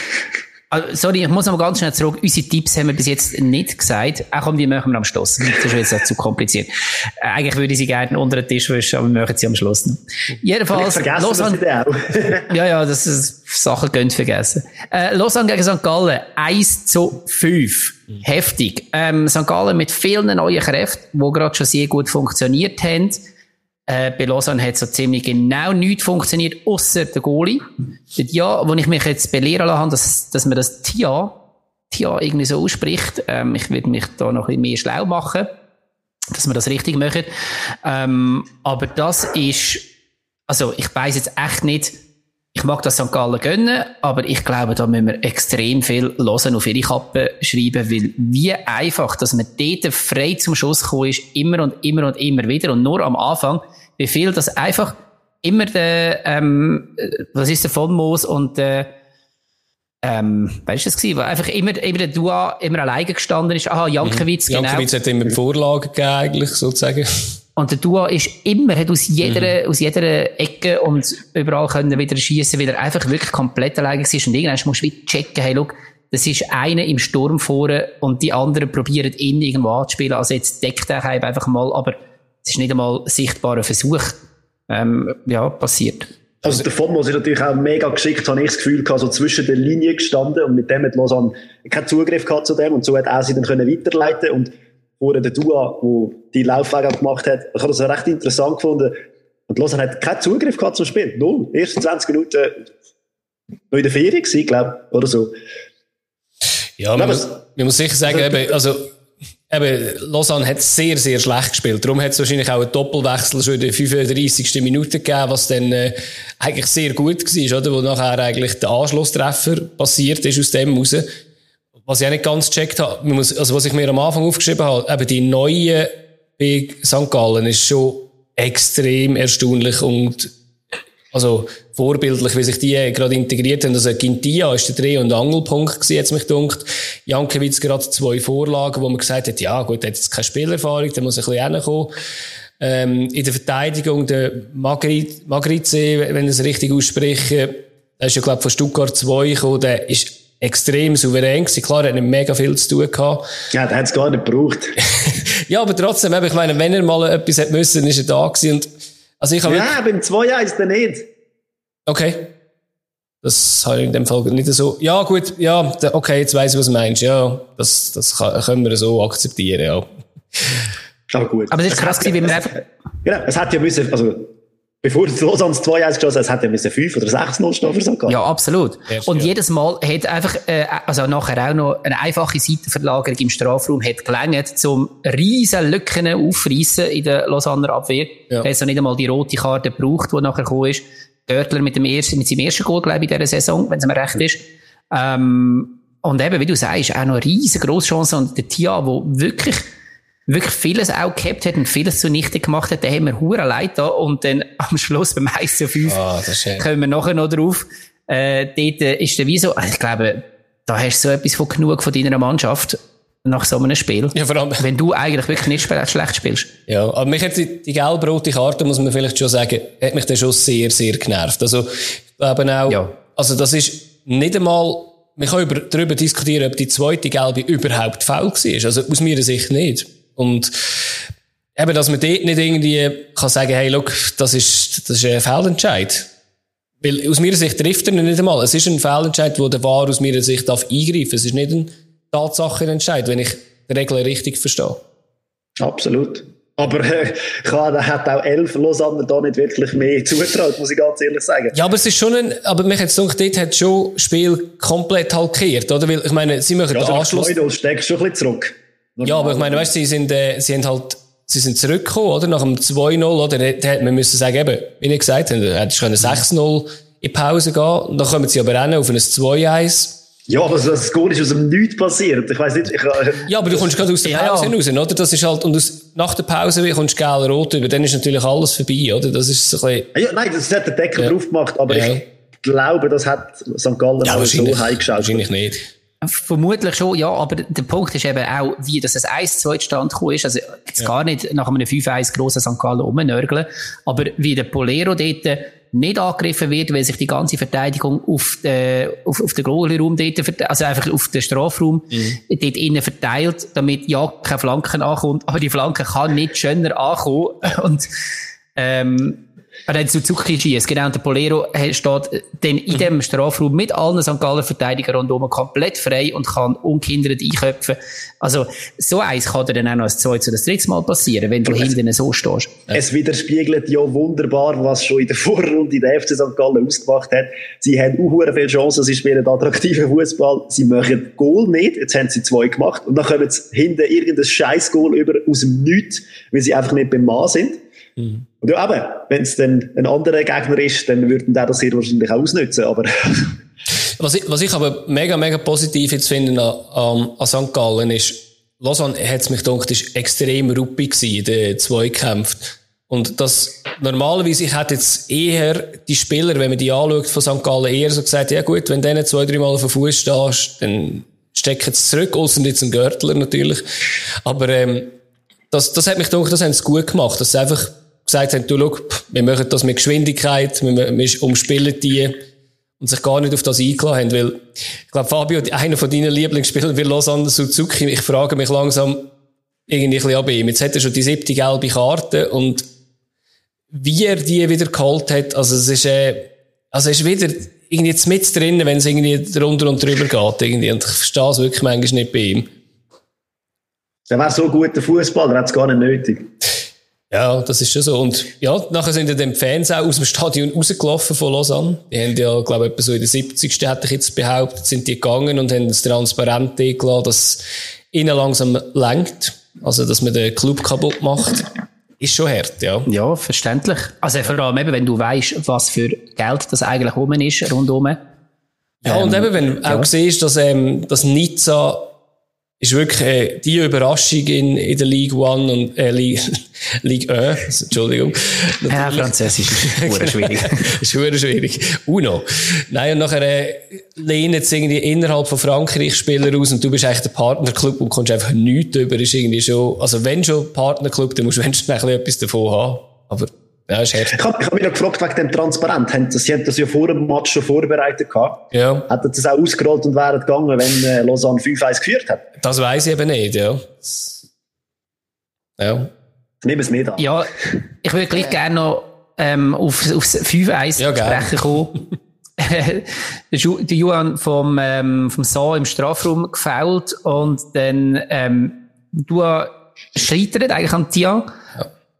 S1: Also, sorry, ich muss noch mal ganz schnell zurück. Unsere Tipps haben wir bis jetzt nicht gesagt. Auch um die machen wir am Schluss. Das ist jetzt zu kompliziert. Äh, eigentlich würde ich sie gerne unter den Tisch wischen, aber wir machen sie am Schluss noch. Jedenfalls, Lausanne, ja, ja, das ist Sachen gönnt vergessen. Äh, Lausanne gegen St. Gallen, 1 zu 5. Heftig. Ähm, St. Gallen mit vielen neuen Kräften, die gerade schon sehr gut funktioniert haben. Äh, bei Lausanne hat so ziemlich genau nichts funktioniert, außer der Goalie. Dia, wo ich mich jetzt belehren lassen dass, dass man das Tia, Tia irgendwie so ausspricht. Ähm, ich würde mich da noch ein bisschen mehr schlau machen, dass wir das richtig machen. Ähm, aber das ist, also ich weiß jetzt echt nicht, ich mag das St. Gallen gönnen, aber ich glaube, da müssen wir extrem viel hören auf ihre Kappe schreiben, weil wie einfach, dass man dort frei zum Schuss gekommen ist, immer und immer und immer wieder und nur am Anfang, wie viel das einfach immer der, ähm, was ist der von Moos und der, ähm, weißt du das gewesen, wo einfach immer, immer der Dua immer alleine gestanden ist. Aha, Jankiewicz,
S2: mhm. genau. Jankiewicz hat immer die Vorlage gegeben, eigentlich, sozusagen.
S1: Und der Dua ist immer, hat aus jeder, mhm. aus jeder Ecke und überall können wieder schießen, weil er einfach wirklich komplett alleine ist. Und irgendwann musst du wieder checken, hey, look, das ist einer im Sturm vorne und die anderen probieren ihn irgendwo anzuspielen. Also jetzt deckt er einfach mal, aber es ist nicht einmal sichtbarer Versuch, ähm, ja, passiert.
S3: Also der Fomos ist natürlich auch mega geschickt, habe ich das Gefühl gehabt, so zwischen den Linien gestanden und mit dem hat Lausanne keinen Zugriff gehabt zu dem und so hat er sie dann können weiterleiten und vorher der Dua, der die Laufwege gemacht hat, ich habe das recht interessant gefunden, Und Lausanne hat keinen Zugriff gehabt zum Spiel. Null. Ersten 20 Minuten noch in der Ferien gewesen, glaube ich, oder so.
S2: Ja, man, muss, man muss sicher sagen, eben, also, eben, Lausanne hat sehr, sehr schlecht gespielt. Darum hat es wahrscheinlich auch einen Doppelwechsel schon in der 35. Minute gegeben, was dann äh, eigentlich sehr gut war, oder? Wo nachher eigentlich der Anschlusstreffer passiert ist aus dem raus. Was ich auch nicht ganz gecheckt habe, muss, also was ich mir am Anfang aufgeschrieben habe, eben die neue bei St. Gallen ist schon extrem erstaunlich und also vorbildlich, wie sich die gerade integriert haben. Also Gintia ist der Dreh- und Angelpunkt gewesen, jetzt mich dunkt. Jankiewicz gerade zwei Vorlagen, wo man gesagt hat, ja gut, er hat jetzt keine Spielerfahrung, der muss ein bisschen hinkommen. Ähm, in der Verteidigung der Magritte, wenn ich es richtig ausspreche, der ist ja glaube von Stuttgart 2 gekommen, der ist extrem souverän gewesen. Klar, er hat nicht mega viel zu tun gehabt.
S3: Ja, der hat es gar nicht gebraucht.
S2: ja, aber trotzdem, ich meine, wenn er mal etwas hat müssen, ist er da gewesen. Und, also ich habe
S3: ja, beim 2-1 dann nicht.
S2: Okay. Das habe ich in dem Fall nicht so. Ja, gut, ja, okay, jetzt weiss ich, was du meinst. Ja, das, das können wir so akzeptieren, ja.
S3: Aber gut.
S1: Aber das ist krass, wie man einfach.
S3: Genau, es hat ja müssen, also, bevor es Lausanne 2 1 geschossen hat, ja müssen 5 oder 6 0 stehen für so
S1: Ja, absolut. Erst, und ja. jedes Mal hat einfach, äh, also nachher auch noch eine einfache Seitenverlagerung im Strafraum hat gelangt, zum riesen Lücken aufreißen in der Lausanner Abwehr. Ja. Da hat so nicht einmal die rote Karte gebraucht, die nachher gekommen ist. Görtler mit dem ersten, mit seinem ersten Goal, glaube ich, in dieser Saison, wenn es mir recht ist. Ähm, und eben, wie du sagst, auch noch eine riesengroße Chance. Und der Tia, der wirklich, wirklich vieles auch gehabt hat und vieles zunichte gemacht hat, der haben wir hure leid da. Und dann am Schluss beim 1 zu 5 oh, kommen wir nachher noch drauf. Äh, dort ist der wie so, ich glaube, da hast du so etwas von genug von deiner Mannschaft nach so einem Spiel. Ja, vor allem. Wenn du eigentlich wirklich nicht schlecht spielst.
S2: Ja, aber mich hat die, die gelb-rote Karte, muss man vielleicht schon sagen, hat mich dann schon sehr, sehr genervt. Also, ich glaube auch, ja. also das ist nicht einmal, man kann über, darüber diskutieren, ob die zweite gelbe überhaupt faul war. Also aus meiner Sicht nicht. Und eben, dass man dort nicht irgendwie kann sagen, hey, look, das ist, das ist ein Fehlentscheid. Weil aus meiner Sicht trifft er nicht einmal. Es ist ein Fehlentscheid, wo der War aus meiner Sicht darf eingreifen. Es ist nicht ein Tatsachen entscheiden, wenn ich die Regeln richtig verstehe.
S3: Absolut. Aber äh, klar, hat auch elf Lausanne da nicht wirklich mehr zutraut, muss ich ganz ehrlich sagen.
S2: Ja, aber es ist schon ein, aber mich hat es gedacht, dort hat schon das Spiel komplett gekehrt, oder? Weil, ich meine, sie machen ja,
S3: den also Anschluss. Du steckst schon ein bisschen zurück.
S2: Ja, aber ich meine, weißt du, sie sind, äh, sie haben halt, sie sind zurückgekommen, oder? Nach dem 2-0, oder? Da hätte man müssen sagen, eben, wie ich gesagt habe, hättest du 6-0 in die Pause gehen, und dann kommen sie aber rennen auf ein 2-1
S3: ja, aber das Goal ist aus dem Nichts passiert. Ich weiß nicht, ich, äh,
S2: Ja, aber du kommst gerade aus der Pause ja. raus, oder? Das ist halt, und aus, nach der Pause kommst du gelb-rot über, dann ist natürlich alles vorbei, oder? Das ist so ein
S3: bisschen... Ja, nein, das hat der Deckel ja. drauf gemacht, aber ja. ich glaube, das hat St. Gallen ja, so heimgeschaut.
S2: Wahrscheinlich nicht.
S1: Vermutlich schon, ja, aber der Punkt ist eben auch, wie das ein 1-2 Stand gekommen ist, also jetzt ja. gar nicht nach einem 5-1 grossen St. Gallen rumnörgeln, aber wie der Polero dort nicht angegriffen wird, weil sich die ganze Verteidigung auf, den, auf, auf den Goalie-Raum dort, also einfach auf den Strafraum mhm. dort innen verteilt, damit ja keine Flanken ankommt, aber die Flanke kann nicht schöner ankommen und ähm, er hat Suzuki schießt, genau. Und der Polero steht dann in mhm. dem Strafraum mit allen St. Galler Verteidigern rundherum komplett frei und kann ungehindert einköpfen. Also, so eins kann dir dann auch noch als zweites oder das dritte Mal passieren, wenn du hinten so stehst.
S3: Es widerspiegelt ja wunderbar, was schon in der Vorrunde der FC St. Gallen ausgemacht hat. Sie haben auch viele Chancen, sie spielen attraktiven Fußball, sie machen Goal nicht, jetzt haben sie zwei gemacht und dann kommen sie hinten irgendein scheiß Goal über aus dem Nichts, weil sie einfach nicht beim Mann sind. Mhm. Und ja, eben, wenn es dann ein anderer Gegner ist, dann würden der das sehr wahrscheinlich auch ausnutzen, aber.
S2: was, ich, was ich aber mega, mega positiv jetzt finde an, an St. Gallen ist, Lausanne hat es mich gedacht, ist extrem ruppig gewesen in den Zweikämpfen. Und das, normalerweise, ich hätte jetzt eher die Spieler, wenn man die anschaut von St. Gallen, eher so gesagt, ja gut, wenn du zwei, drei Mal auf den Fuß stehst, dann stecken sie zurück, außer jetzt ein Görtler natürlich. Aber, ähm, das, das hat mich gedacht, das haben sie gut gemacht, dass sie einfach gesagt haben, du, schau, wir machen das mit Geschwindigkeit, wir, wir umspielen die und sich gar nicht auf das eingeladen haben, weil, ich glaube, Fabio, einer von deinen Lieblingsspielern will Lausanne Suzuki, ich frage mich langsam irgendwie ein bisschen ab ihm. Jetzt hat er schon die siebte gelbe Karte und wie er die wieder geholt hat, also es ist, äh, also es ist wieder irgendwie mit drinnen, wenn es irgendwie drunter und drüber geht, irgendwie. Und ich verstehe es wirklich manchmal nicht bei ihm.
S3: Der wäre so guter Fußballer, er hat es gar nicht nötig.
S2: Ja, das ist schon so. Und ja, nachher sind dann die Fans auch aus dem Stadion rausgelaufen von Lausanne. Die haben ja, glaube ich, etwa so in der 70. hätte ich jetzt behauptet, sind die gegangen und haben das transparent gelassen, dass ihnen langsam lenkt. Also, dass man den Club kaputt macht. Ist schon hart, ja.
S1: Ja, verständlich. Also vor allem eben, wenn du weißt, was für Geld das eigentlich rum ist, rundum.
S2: Ja, und eben, wenn du
S1: ja.
S2: auch siehst, dass, ähm, dass Nizza ist wirklich äh, die Überraschung in, in der League One und äh, League, League 1, Entschuldigung.
S1: Ja, Französisch ist schwierig.
S2: ist schwierig. Uno. Nein, und nachher äh, lehnen jetzt irgendwie innerhalb von Frankreich Spieler aus und du bist eigentlich der Partnerclub und kommst einfach nichts über. Ist irgendwie schon, also wenn schon Partnerclub, dann musst du wenigstens ein bisschen etwas davon haben. Aber ja, ist hart.
S3: Ich habe hab mich noch gefragt wegen dem Transparent. Haben- Sie haben das ja vor dem Match schon vorbereitet gehabt.
S2: Ja,
S3: Hätten das auch ausgerollt und wären gegangen, wenn äh, Lausanne 5-1 geführt hat?
S2: das weiss ich eben nicht, ja. Ja.
S3: Nehmen wir es nicht an.
S1: Ja, ich würde gleich gerne noch ähm, auf, aufs 5-1
S2: Ja,
S1: sprechen kommen. der, Juan vom, ähm, vom Saar im Strafraum gefoult und dann ähm, du scheitert eigentlich an Tia.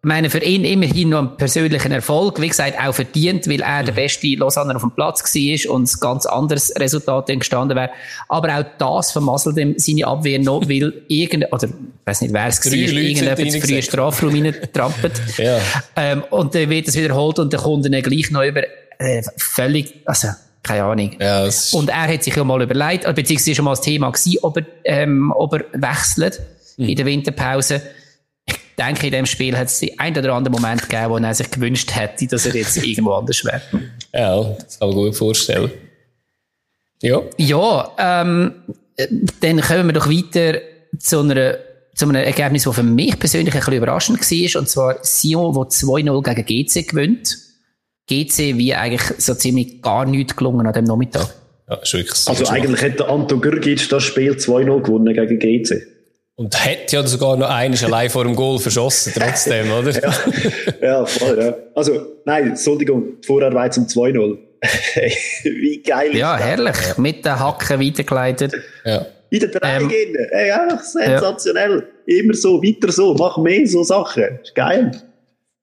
S1: Ich meine, für ihn immerhin noch einen persönlichen Erfolg. Wie gesagt, auch verdient, weil er der beste Lausanner auf dem Platz war und ein ganz anderes Resultat entstanden wäre. Aber auch das vermasselt ihm seine Abwehr noch, weil irgendein, oder, ich weiß nicht, wer es war, irgendjemand zu früh. Strafraum reingetrampelt.
S2: Ja.
S1: Ähm, und dann wird es wiederholt und dann kommt er gleich noch über, äh, völlig, also, keine Ahnung.
S2: Ja,
S1: Und er hat sich ja mal überlegt, beziehungsweise schon mal das Thema gewesen, ob er, ähm, ob er wechselt in der Winterpause. Ich denke, in dem Spiel hat es den ein oder anderen Moment gegeben, wo er sich gewünscht hätte, dass er jetzt irgendwo anders wäre.
S2: ja, das kann man gut vorstellen. Ja.
S1: Ja, ähm, äh, dann kommen wir doch weiter zu einer zu einem Ergebnis, das für mich persönlich ein bisschen überraschend war, und zwar Sion, der 2-0 gegen GC gewinnt. GC wie eigentlich so ziemlich gar nichts gelungen an dem Nachmittag.
S2: Ja, ist wirklich sehr
S3: Also eigentlich hätte Anto Gürgic das Spiel 2-0 gewonnen gegen GC.
S2: Und hat ja sogar noch eines allein vor dem Goal verschossen, trotzdem, oder?
S3: Ja, ja voll, ja. Also, nein, Entschuldigung, die Vorarbeit zum 2-0. Hey, Wie geil
S1: Ja,
S3: ist das?
S1: herrlich. Mit den Hacken weitergeleitet.
S2: ja.
S3: In der drei
S1: Ähm,
S3: Hey, einfach sensationell. Immer so, weiter so, mach mehr so Sachen. Ist geil.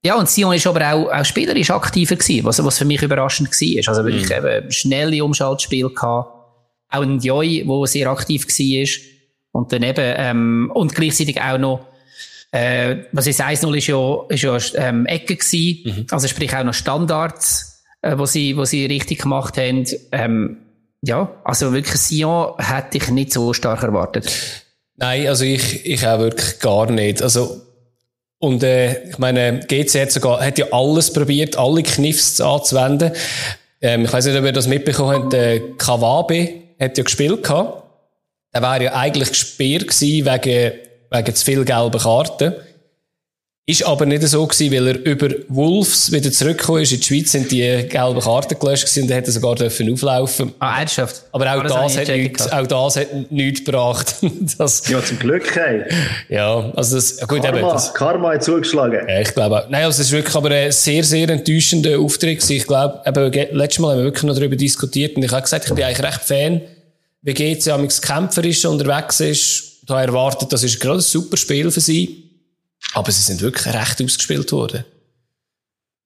S1: Ja, und Sion ist aber auch, auch spielerisch aktiver gewesen, was, was für mich überraschend war. Also wirklich eben schnelle Umschaltspiele gehabt. Auch ein Joy, der sehr aktiv war. Und dann eben, ähm, und gleichzeitig auch noch, äh, was ist 1-0 ist ja, ist ja, ähm, Ecke gewesen. Also sprich auch noch Standards, äh, wo sie, wo sie richtig gemacht haben. Ähm, ja, also wirklich Sion hätte ich nicht so stark erwartet.
S2: Nein, also ich, ich auch wirklich gar nicht. Also, und, äh, ich meine, GC hat sogar, hat ja alles probiert, alle Kniffs anzuwenden. Ähm, ich weiß nicht, ob ihr das mitbekommen habt, äh, Kawabe hat ja gespielt gehabt. Er wäre ja eigentlich gesperrt gewesen wegen, wegen zu viel gelben Karten. Ist aber nicht so gewesen, weil er über Wolves wieder zurückgekommen ist. In die Schweiz sind die gelben Karten gelöscht gewesen und er hätte sogar dürfen auflaufen.
S1: Ah, ernsthaft?
S2: Aber auch,
S1: das
S2: das,
S1: ich
S2: hat
S1: nicht
S2: nichts, auch das hat nichts gebracht. das,
S3: Ja, zum Glück, hey.
S2: ja, also das, gut, eben,
S3: Karma,
S2: das,
S3: Karma hat zugeschlagen.
S2: ja, ich glaube auch. Nein, also es ist wirklich aber ein sehr, sehr enttäuschender Auftritt gewesen. Ich glaube, eben, letztes Mal haben wir wirklich noch darüber diskutiert und ich habe gesagt, ich bin eigentlich recht Fan, wie GC amigs kämpferisch unterwegs ist. Da erwartet, das ist gerade ein super Spiel für sie. Aber sie sind wirklich recht ausgespielt worden.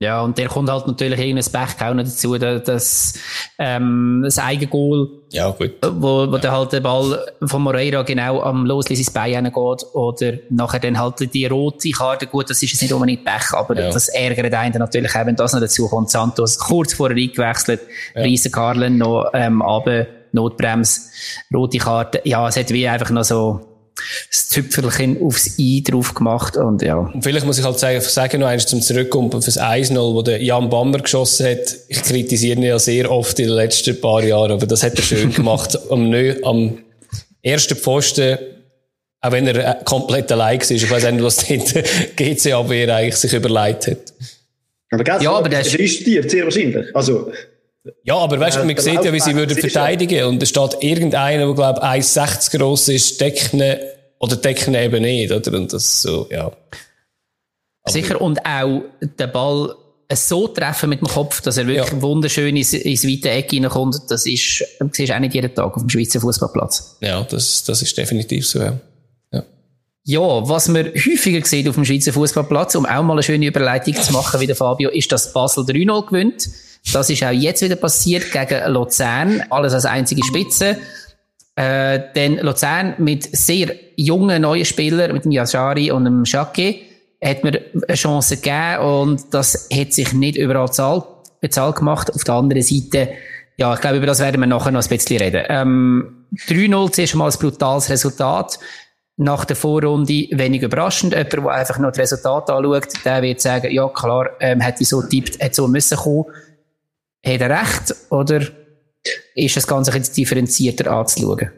S1: Ja, und der kommt halt natürlich irgendein Pech auch noch dazu, da- dass ähm, das Eigengoal,
S2: Ja, gut.
S1: wo, wo dann halt der Ball von Moreira genau am Loslesen ins Bein geht oder nachher dann halt die rote Karte, gut, das ist jetzt nicht unbedingt Pech, aber
S2: Ja.
S1: das ärgert einen dann natürlich auch, wenn das noch dazu kommt. Santos kurz vorher eingewechselt, ja. Riesen Karlen noch ähm, runter, Notbremse, rote Karte. Ja, es hat wie einfach noch so das Tüpfelchen aufs I drauf gemacht und ja.
S2: Und vielleicht muss ich halt sagen, sagen noch eins zum Zurückkommen auf das 1-0, wo der Jan Bammer geschossen hat. Ich kritisiere ihn ja sehr oft in den letzten paar Jahren, aber das hat er schön gemacht. am, nö, am ersten Pfosten, auch wenn er äh, komplett allein war. Ich weiß nicht, was dort GC-Abwehr eigentlich sich überlegt hat.
S3: Aber, gell,
S1: Ja, aber der ist-
S3: riskiert, sehr wahrscheinlich. Also,
S2: Ja, aber weißt du,
S3: Ja,
S2: man sieht ja, wie sie würden verteidigen. Und da steht irgendeiner, der, glaube 1,60 gross ist, decken, oder decken eben nicht, oder? Und das so, ja.
S1: Sicher, und auch den Ball so treffen mit dem Kopf, dass er wirklich
S2: Ja.
S1: wunderschön ins, ins weite Eck reinkommt, das ist, das siehst du auch nicht jeden Tag auf dem Schweizer Fußballplatz.
S2: Ja, das, das ist definitiv so, ja. ja.
S1: Ja, was man häufiger sieht auf dem Schweizer Fußballplatz, um auch mal eine schöne Überleitung zu machen, wie der Fabio, ist, dass Basel 3-0 gewinnt. Das ist auch jetzt wieder passiert gegen Luzern. Alles als einzige Spitze. Äh, denn Luzern mit sehr jungen neuen Spielern, mit dem Yashari und dem Schake, hat mir eine Chance gegeben und das hat sich nicht überall bezahlt, bezahlt gemacht. Auf der anderen Seite, ja, ich glaube, über das werden wir nachher noch ein bisschen reden. Ähm, 3-0 zuerst mal ein brutales Resultat nach der Vorrunde wenig überraschend. Jemand, der einfach noch das Resultat anschaut, der wird sagen, ja klar, ähm, hätte ich so tippt, hätte so müssen kommen. Hat er recht? Oder ist das Ganze jetzt differenzierter anzuschauen?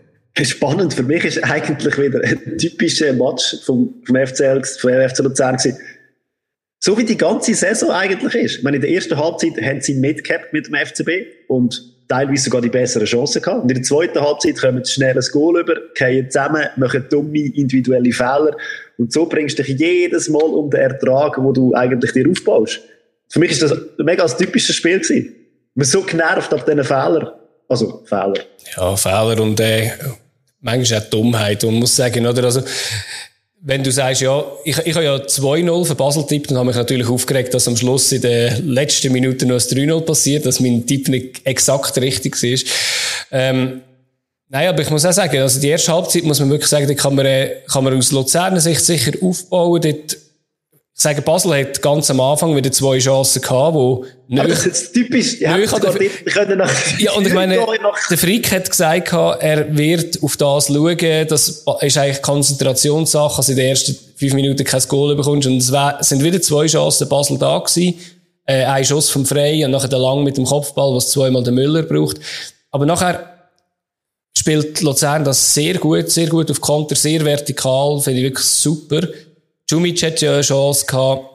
S3: Spannend für mich ist eigentlich wieder ein typischer Match vom, vom FCL, vom FC Luzern gewesen. So wie die ganze Saison eigentlich ist. Ich meine, in der ersten Halbzeit haben sie mitgehabt mit dem FCB und teilweise sogar die besseren Chancen gehabt. Und in der zweiten Halbzeit kommen sie schnell ein Goal über, gehen zusammen, machen dumme individuelle Fehler. Und so bringst du dich jedes Mal um den Ertrag, wo du eigentlich dir aufbaust. Für mich ist das mega typisches Spiel gewesen. Man so genervt auf diesen Fehlern. Also, Fehler.
S2: Ja, Fehler und, äh, manchmal auch Dummheit. Und muss sagen, oder? Also, wenn du sagst, ja, ich, ich habe ja 2-0 für Basel tippt und habe mich natürlich aufgeregt, dass am Schluss in den letzten Minuten noch ein 3-0 passiert, dass mein Tipp nicht exakt richtig war. Ähm, Nein, aber ich muss auch sagen, also die erste Halbzeit muss man wirklich sagen, da kann man, äh, kann man aus Luzerner Sicht sicher aufbauen. Dort ich sage, Basel hat ganz am Anfang wieder zwei Chancen gehabt, wo
S3: Aber das ist typisch. Ja,
S2: können nach ja, und ich meine, der Frick hat gesagt, er wird auf das schauen. Das ist eigentlich Konzentrationssache, dass du in den ersten fünf Minuten kein Goal bekommst. Und es sind wieder zwei Chancen Basel da gewesen. Äh, ein Schuss vom Frey und nachher der Lang mit dem Kopfball, was zweimal der Müller braucht. Aber nachher spielt Luzern das sehr gut, sehr gut auf Konter, sehr vertikal, finde ich wirklich super. Jumic hat ja eine Chance gehabt.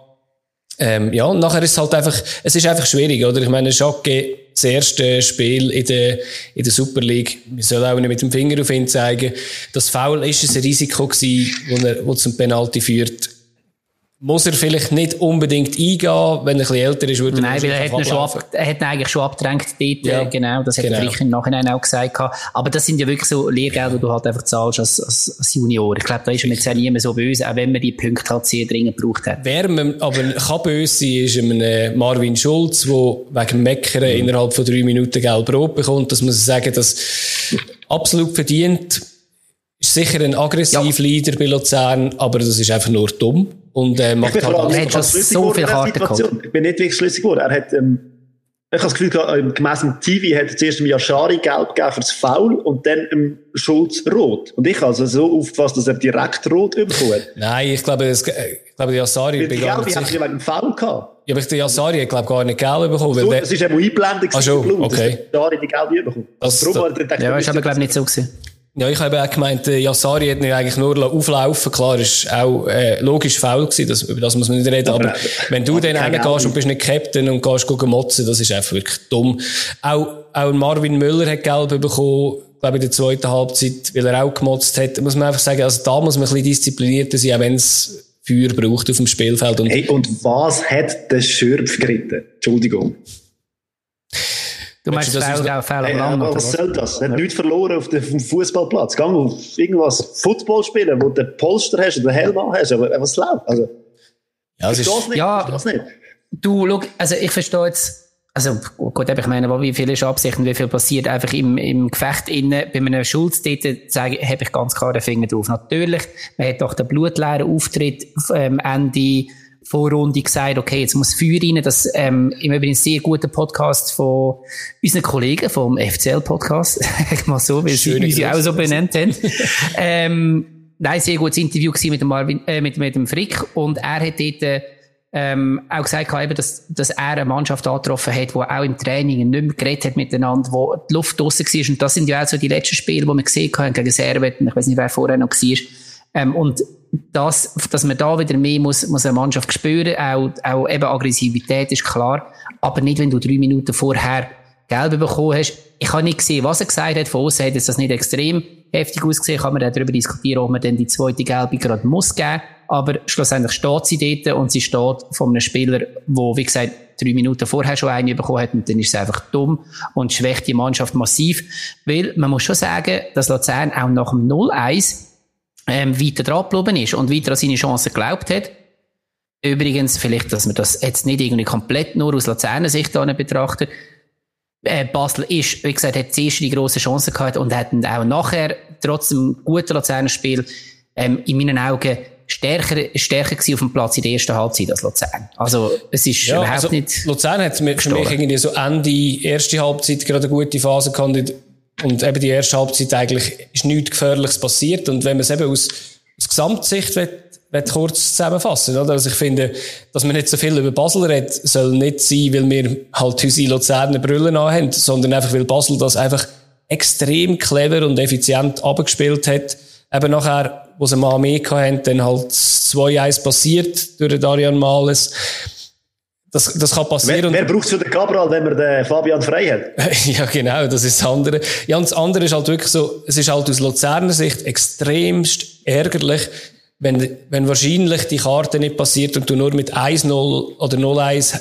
S2: Ähm, ja, und nachher ist es halt einfach, es ist einfach schwierig, oder? Ich meine, Schacke, das erste Spiel in der, in der Super League, wir sollen auch nicht mit dem Finger auf ihn zeigen. Das Foul ist ein Risiko gewesen, wo er, wo zum Penalty führt muss er vielleicht nicht unbedingt eingehen, wenn er ein bisschen älter ist, würde
S1: Nein, weil er hat, ihn schon ab, er hat ihn eigentlich schon abgedrängt dort, ja. genau, das hat genau. er im Nachhinein auch gesagt. Aber das sind ja wirklich so Lehrgelder, die du halt einfach zahlst als, als, als Junior. Ich glaube, da ist man jetzt auch niemand so böse, auch wenn man die Punkte halt sehr dringend gebraucht hat.
S2: Wer man aber kann böse sein, ist ein Marvin Schulz, der wegen Meckern mhm. innerhalb von drei Minuten gelb rot bekommt. Das muss ich sagen, dass absolut verdient ist sicher ein aggressiv ja. Leader bei Luzern, aber das ist einfach nur dumm. Und, äh, macht halt
S1: alles. Er hat schon so viel Karten gehabt.
S3: Ich bin nicht wirklich schlüssig geworden. Er hat, ähm, ich habe das Gefühl, äh, gemäss dem TV hat er zuerst Yashari gelb gegeben für das Foul und dann im Schulz rot. Und ich habe also so aufgefasst, dass er direkt rot bekommen hat.
S2: Nein, ich glaube, das, ich glaube,
S3: bin gar nicht sicher. wegen dem Foul gehabt.
S2: Ja, aber der Yasari hat, glaube gar nicht gelb bekommen.
S3: So, das ist eben Einblendung
S2: ah, schon,
S3: Blut,
S2: okay.
S3: dass der Yasari die gelbe bekommen.
S1: Also, Darum, da, ja, ist aber, glaube ich, nicht so gewesen.
S2: Ja, ich habe auch gemeint, Yassari hat nicht eigentlich nur auflaufen Klar, ist auch äh, logisch faul gewesen, das, über das muss man nicht reden. Aber, aber wenn du dann reingehst und bist nicht Captain und gehst gucken motzen, das ist einfach wirklich dumm. Auch, auch Marvin Müller hat Gelb bekommen, glaube ich, in der zweiten Halbzeit, weil er auch gemotzt hat. Muss man einfach sagen, also da muss man ein bisschen disziplinierter sein, auch wenn es Feuer braucht auf dem Spielfeld.
S3: Und, hey, und was hat der Schürpf geritten? Entschuldigung.
S1: Du meinst Fehler, Fehler
S3: hey, am Land, Was soll das? Er hat nichts verloren auf dem Fußballplatz. Gang auf irgendwas Football spielen, wo du den Polster hast oder den Helm hast. Aber was läuft? Also,
S2: ja, es ist,
S1: nicht. Ja, nicht. Du, schau, also ich verstehe jetzt, also gut, ich meine, wie viel ist Absicht und wie viel passiert einfach im, im Gefecht innen. Bei einem Schulz dort habe ich ganz klar den Finger drauf. Natürlich, man hat doch den blutleeren Auftritt ähm, Ende Vorrunde gesagt, okay, jetzt muss Feuer rein. Das ähm, im Übrigen sehr guter Podcast von unseren Kollegen vom FCL-Podcast. mal so, weil sie uns auch so benannt haben. ähm, nein, sehr gutes Interview mit dem Marvin, äh, mit, mit dem Frick. Und er hat dort, ähm, auch gesagt, eben, dass, dass er eine Mannschaft angetroffen hat, die auch im Training nicht mehr geredet hat miteinander, wo die Luft draussen war. Und das sind ja auch so die letzten Spiele, die wir gesehen haben, gegen Servet, ich weiß nicht, wer vorher noch war. Ähm, und das, dass man da wieder mehr muss, muss eine Mannschaft spüren, auch, auch eben Aggressivität ist klar, aber nicht, wenn du drei Minuten vorher Gelb bekommen hast. Ich habe nicht gesehen, was er gesagt hat, von außen hat es das nicht extrem heftig ausgesehen, kann man darüber diskutieren, ob man dann die zweite Gelbe gerade muss geben, aber schlussendlich steht sie dort und sie steht von einem Spieler, wo, wie gesagt, drei Minuten vorher schon eine bekommen hat. Und dann ist es einfach dumm und schwächt die Mannschaft massiv, weil man muss schon sagen, dass Luzern auch nach dem 0-1 ähm, weiter dran geblieben ist und weiter an seine Chancen geglaubt hat. Übrigens, vielleicht, dass man das jetzt nicht irgendwie komplett nur aus Luzerner Sicht betrachtet. Äh, Basel ist, wie gesagt, hat zuerst die grosse Chance gehabt und hat auch nachher, trotz dem guten Luzerner Spiel, ähm, in meinen Augen stärker, stärker gewesen auf dem Platz in der ersten Halbzeit als Luzern. Also, es ist ja, überhaupt also, nicht.
S2: Luzern hat für mich irgendwie so Ende erste Halbzeit gerade eine gute Phase gehabt und eben die erste Halbzeit eigentlich ist nichts Gefährliches passiert und wenn man es eben aus, aus Gesamtsicht will, will kurz zusammenfassen, oder? Also ich finde, dass man nicht so viel über Basel redet, soll nicht sein, weil wir halt unsere Luzerner Brüllen haben, sondern einfach, weil Basel das einfach extrem clever und effizient abgespielt hat. Eben nachher, wo sie mal mehr hatten, dann halt 2-1 passiert durch Darian Males. Das, das kann passieren.
S3: Wer, wer braucht für den Cabral, wenn man den Fabian frei hat?
S2: ja, genau, das ist das andere. Ja, und das andere ist halt wirklich so, es ist halt aus Luzerner Sicht extremst ärgerlich, wenn, wenn wahrscheinlich die Karte nicht passiert und du nur mit 1-0 oder 0-1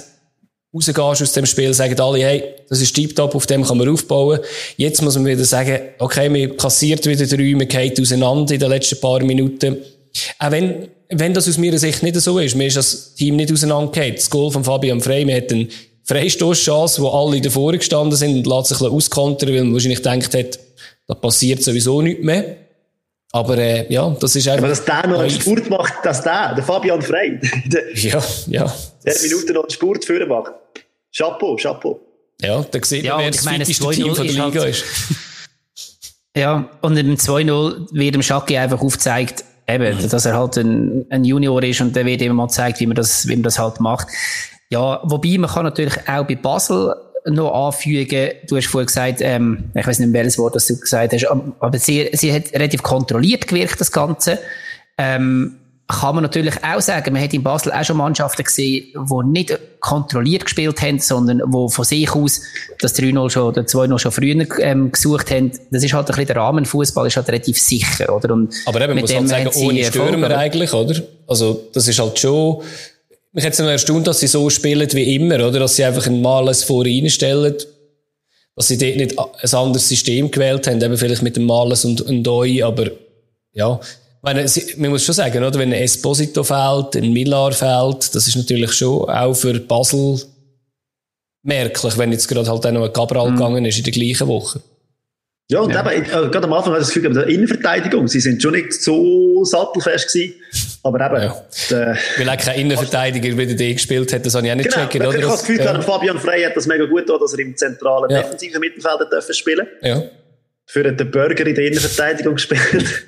S2: rausgehst aus dem Spiel, sagen alle, hey, das ist tiptop, auf dem kann man aufbauen. Jetzt muss man wieder sagen, okay, man kassiert wieder drei, man geht auseinander in den letzten paar Minuten. Auch wenn, wenn das aus meiner Sicht nicht so ist, mir ist das Team nicht auseinandergeht. Das Goal von Fabian Frey, man hat eine Freistoßchance, wo alle davor gestanden sind und lässt sich ein bisschen auskontern, weil man wahrscheinlich gedacht hat, da passiert sowieso nichts mehr. Aber äh, ja, das ist einfach.
S3: Aber dass der noch einen Spurt macht, dass der, der Fabian Frey,
S2: ja, ja.
S3: Der Minuten noch einen Spurt führen macht. Chapeau, Chapeau.
S2: Ja, da sieht ja, man, wer das meine, fitteste Team von der Liga halt, ist.
S1: ja, und im 2-0 wird dem Schacki einfach aufgezeigt, eben, mhm. dass er halt ein, ein, Junior ist und der wird immer mal gezeigt, wie man das, wie man das halt macht. Ja, wobei man kann natürlich auch bei Basel noch anfügen. Du hast vorhin gesagt, ähm, ich weiß nicht welches Wort das du gesagt hast, aber sie, sie hat relativ kontrolliert gewirkt, das Ganze. Ähm, kann man natürlich auch sagen, man hat in Basel auch schon Mannschaften gesehen, die nicht kontrolliert gespielt haben, sondern die von sich aus das 3-0 schon oder 2-0 schon früher ähm, gesucht haben. Das ist halt ein bisschen der Rahmenfußball, ist halt relativ sicher, oder? Und
S2: Aber eben, man muss halt sagen, ohne Stürmer eigentlich, oder? Also, das ist halt schon, mich hat es erstaunt, dass sie so spielen wie immer, oder? Dass sie einfach ein Males vor reinstellen. Dass sie dort nicht ein anderes System gewählt haben, eben vielleicht mit dem Males und, und Doi, aber, ja. Ich meine, man muss schon sagen, oder? Wenn ein Esposito fehlt, ein Millar fehlt, das ist natürlich schon auch für Basel merklich, wenn jetzt gerade halt auch noch ein Cabral mhm. gegangen ist in der gleichen Woche.
S3: Ja, und ja. eben, äh, gerade am Anfang hatte ich das Gefühl, der Innenverteidigung, sie sind schon nicht so sattelfest gewesen, aber eben. Ja.
S2: Der, Weil auch kein Innenverteidiger wieder die gespielt hat, das habe ich auch nicht genau, checken, oder?
S3: Ich habe das Gefühl, ja. Fabian Frey hat das mega gut getan, dass er im zentralen ja. defensiven Mittelfeld spielen.
S2: Ja.
S3: Für den Burger in der Innenverteidigung gespielt.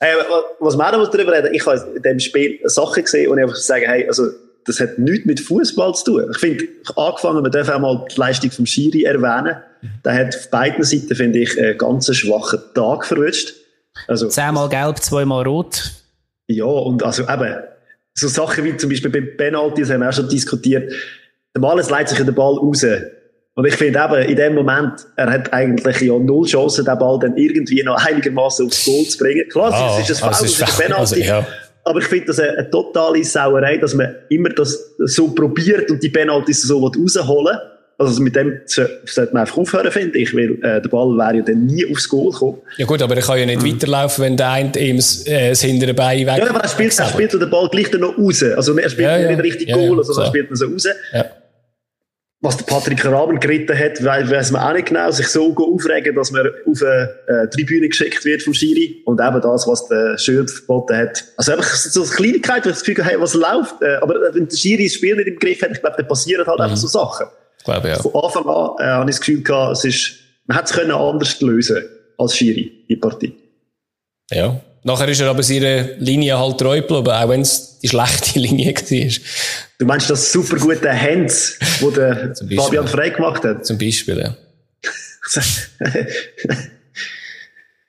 S3: Hey, was wir auch darüber reden, ich habe in dem Spiel Sachen gesehen und ich einfach sagen, hey, also, das hat nichts mit Fußball zu tun. Ich finde, angefangen, man darf auch mal die Leistung vom Schiri erwähnen. Der hat auf beiden Seiten, finde ich, einen ganz schwachen Tag verwischt.
S1: Also, Zehnmal gelb, zweimal rot.
S3: Ja, und also eben, so Sachen wie zum Beispiel beim Penalty, das haben wir auch schon diskutiert. Der Males leitet sich den Ball raus. Und ich finde eben, in dem Moment, er hat eigentlich ja null Chancen, den Ball dann irgendwie noch einigermaßen aufs Goal zu bringen. Klar, oh, es ist ein Foul, es ist ein Penalty. Also, ja. Aber ich finde das eine, eine, totale Sauerei, dass man immer das so probiert und die Penalties so rausholen also mit dem sollte man einfach aufhören, finde ich, weil äh, der Ball wäre ja dann nie aufs Goal gekommen.
S2: Ja gut, aber er kann ja nicht mhm. weiterlaufen, wenn der eine ihm äh, das hintere Bein weg...
S3: Ja, aber er spielt, er spielt den Ball gleich dann noch raus. Also er spielt ja, ja. nicht richtig ja, Goal, ja, also so. er spielt ihn so raus. Was der Patrick Raben geritten hat, weiß man auch nicht genau, sich so aufregen, dass man auf eine äh, Tribüne geschickt wird vom Schiri. Und eben das, was der Schürd verboten hat. Also einfach so eine Kleinigkeit, wo ich das Gefühl habe, hey, was läuft? Äh, aber wenn der Schiri das Spiel nicht im Griff hat, ich glaube, dann passieren halt mhm. einfach so Sachen.
S2: Glaube, ja.
S3: Von Anfang an äh, habe ich das Gefühl gehabt, es ist, man hätte es können anders lösen als Schiri, die Partie.
S2: Ja. Nachher ist er aber seiner Linie halt treu geblieben, auch wenn es die schlechte Linie war.
S3: Du meinst das super gute Hands, wo der Fabian Frey gemacht hat?
S2: Zum Beispiel, ja.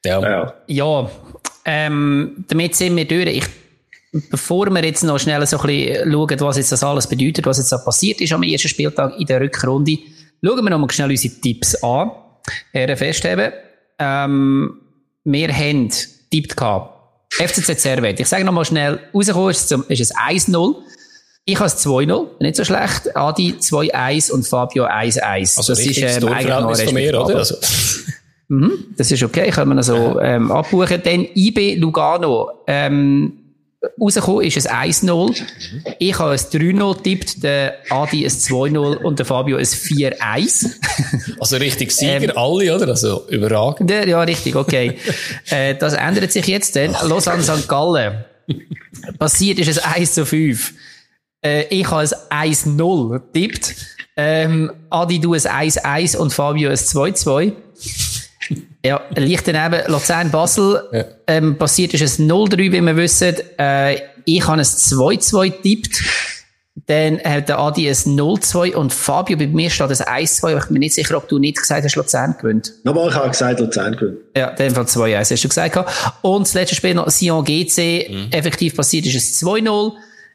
S1: ja. Ja, ja ähm, damit sind wir durch. Ich bevor wir jetzt noch schnell so ein bisschen schauen, was jetzt das alles bedeutet, was jetzt da passiert ist am ersten Spieltag in der Rückrunde, schauen wir noch mal schnell unsere Tipps an. Herren festheben. Ähm, wir haben tippt gehabt. FCZ Servet. Ich sage noch mal schnell, rausgekommen ist, es 1-0. Ich habe es 2-0, nicht so schlecht. Adi 2-1 und Fabio 1-1.
S2: Also das ist ähm, eigentlich noch
S1: mehr, oder? Also. Mhm, das ist okay, können wir also ähm, abbuchen. Dann IB Lugano. Ähm, rausgekommen ist ein 1-0. Ich habe ein 3-0 tippt, der Adi ein 2-0 und der Fabio ein 4-1.
S2: also richtig Sieger, ähm, alle, oder? Also überragend.
S1: Ja, richtig, okay. äh, das ändert sich jetzt dann. Lausanne St. Gallen. Passiert ist ein 1 zu 5. Äh, ich habe ein 1-0 tippt. Ähm, Adi, du ein 1-1 und Fabio ein 2-2. Ja, leicht daneben Luzern-Basel. Ja. Ähm, passiert ist ein 0-3, wie wir wissen. Äh, ich habe ein 2-2 tippt. Dann hat der Adi ein 0-2 und Fabio, bei mir steht ein 1-2. Ich bin mir nicht sicher, ob du nicht gesagt hast, Luzern gewinnt.
S3: Nochmal, ich habe gesagt, Luzern gewinnt.
S1: Ja, in dem Fall 2-1 hast du gesagt. Und das letzte Spiel noch Sion GC. Mhm. Effektiv passiert ist es 2-0.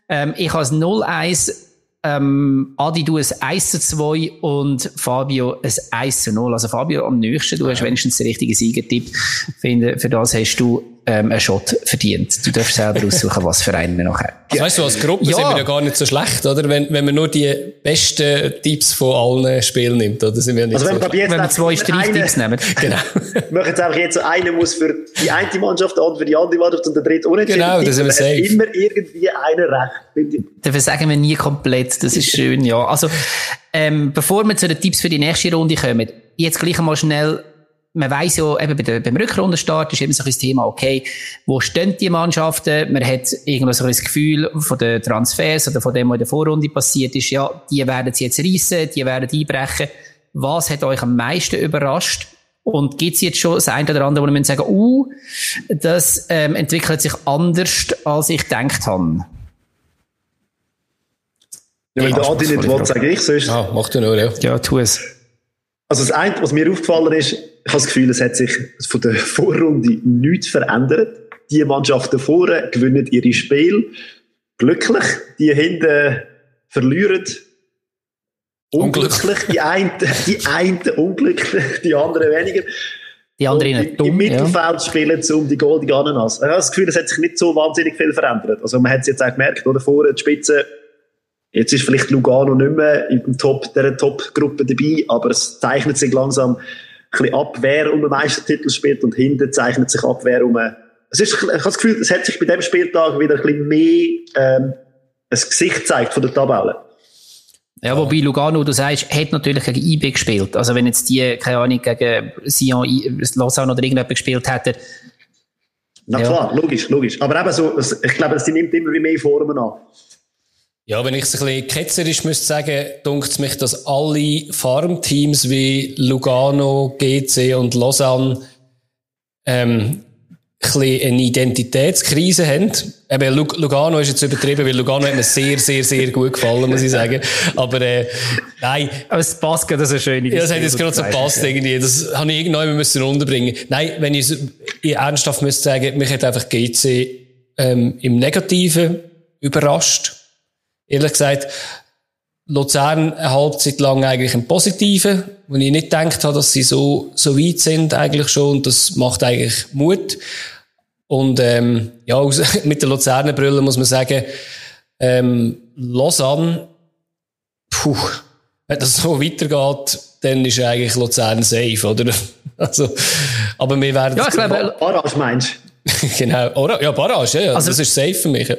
S1: Ähm, ich habe ein 0-1 ähm, Adi, du ein 1 zu 2 und Fabio ein 1 zu 0. Also Fabio am nächsten, du hast wenigstens den richtigen Siegertipp. Finde, für das hast du ähm, einen Shot verdient. Du darfst selber aussuchen, was für einen wir nachher.
S2: Also weißt du, als Gruppe ja. sind wir ja gar nicht so schlecht, oder? Wenn, wenn man nur die besten Tipps von allen Spielen nimmt, oder? Sind wir nicht
S1: also wenn,
S2: so
S1: wir, wenn wir zwei Streichtipps nehmen.
S3: genau. wir machen jetzt einfach jetzt so, einer muss für die eine Mannschaft, der andere für die andere Mannschaft und der dritte unentschieden.
S2: Genau, das sind wir safe.
S3: immer irgendwie einer recht.
S1: Dafür sagen wir nie komplett. Das ist schön, ja. Also, ähm, bevor wir zu den Tipps für die nächste Runde kommen, jetzt gleich einmal schnell man weiß ja, eben bei der, beim Rückrundenstart ist eben so ein Thema, okay, wo stehen die Mannschaften? Man hat irgendwo so ein Gefühl von den Transfers oder von dem, was in der Vorrunde passiert ist, ja, die werden sie jetzt reissen, die werden einbrechen. Was hat euch am meisten überrascht? Und gibt's jetzt schon das eine oder andere, wo man sagen, uh, das ähm, entwickelt sich anders, als ich gedacht habe?
S3: Ja, wenn der Adi nicht will, sage ich sonst.
S2: Ah, mach du nur, ja.
S1: Ja, tu es.
S3: Also das eine, was mir aufgefallen ist, ich habe das Gefühl, es hat sich von der Vorrunde nichts verändert. Die Mannschaften vorne gewinnen ihre Spiele glücklich, die hinten verlieren unglücklich, die einen, die einen unglücklich, die anderen weniger.
S1: Die anderen
S3: und dumm, Im Mittelfeld ja. spielen sie um die Golden Ananas. Ich habe das Gefühl, es hat sich nicht so wahnsinnig viel verändert. Also man hat es jetzt auch gemerkt, oder? Vorne die Spitze Jetzt ist vielleicht Lugano nicht mehr in der Top, der Top-Gruppe dabei, aber es zeichnet sich langsam bisschen ab, wer um den Meistertitel spielt und hinten zeichnet sich ab, wer um es ist, ich habe das Gefühl, es hat sich bei diesem Spieltag wieder ein bisschen mehr ähm, ein Gesicht gezeigt von der Tabelle.
S1: Ja, wobei Lugano, du sagst, hat natürlich gegen IB gespielt. Also wenn jetzt die, keine Ahnung, gegen Sion, Lausanne oder irgendjemand gespielt hätten.
S3: Na klar, logisch, logisch. Aber eben so, ich glaube, sie nimmt immer mehr Formen an.
S2: Ja, wenn ich es ein bisschen ketzerisch müsste sagen, dunkt es mich, dass alle Farmteams wie Lugano, GC und Lausanne ähm, ein eine Identitätskrise haben. Eben, Lugano ist jetzt übertrieben, weil Lugano hat mir sehr, sehr, sehr gut gefallen, muss ich sagen. Aber, äh, nein.
S1: Aber es passt gerade so schön.
S2: Ja, das hat jetzt gerade so gepasst, irgendwie. Das habe ich irgendwann müssen unterbringen. Nein, wenn ich es ernsthaft müsste sagen, mich hat einfach GC, ähm, im Negativen überrascht ehrlich gesagt, Luzern eine Halbzeit lang eigentlich ein Positiven, wo ich nicht gedacht habe, dass sie so, so weit sind eigentlich schon. Und das macht eigentlich Mut. Und ähm, ja, mit der Luzerner Brille muss man sagen, ähm, Lausanne, puh, wenn das so weitergeht, dann ist eigentlich Luzern safe, oder? Also, aber wir werden...
S3: Ja, ich glaube, Barrage meinst
S2: Genau, ja, Barrage, ja, also, das ist safe für mich.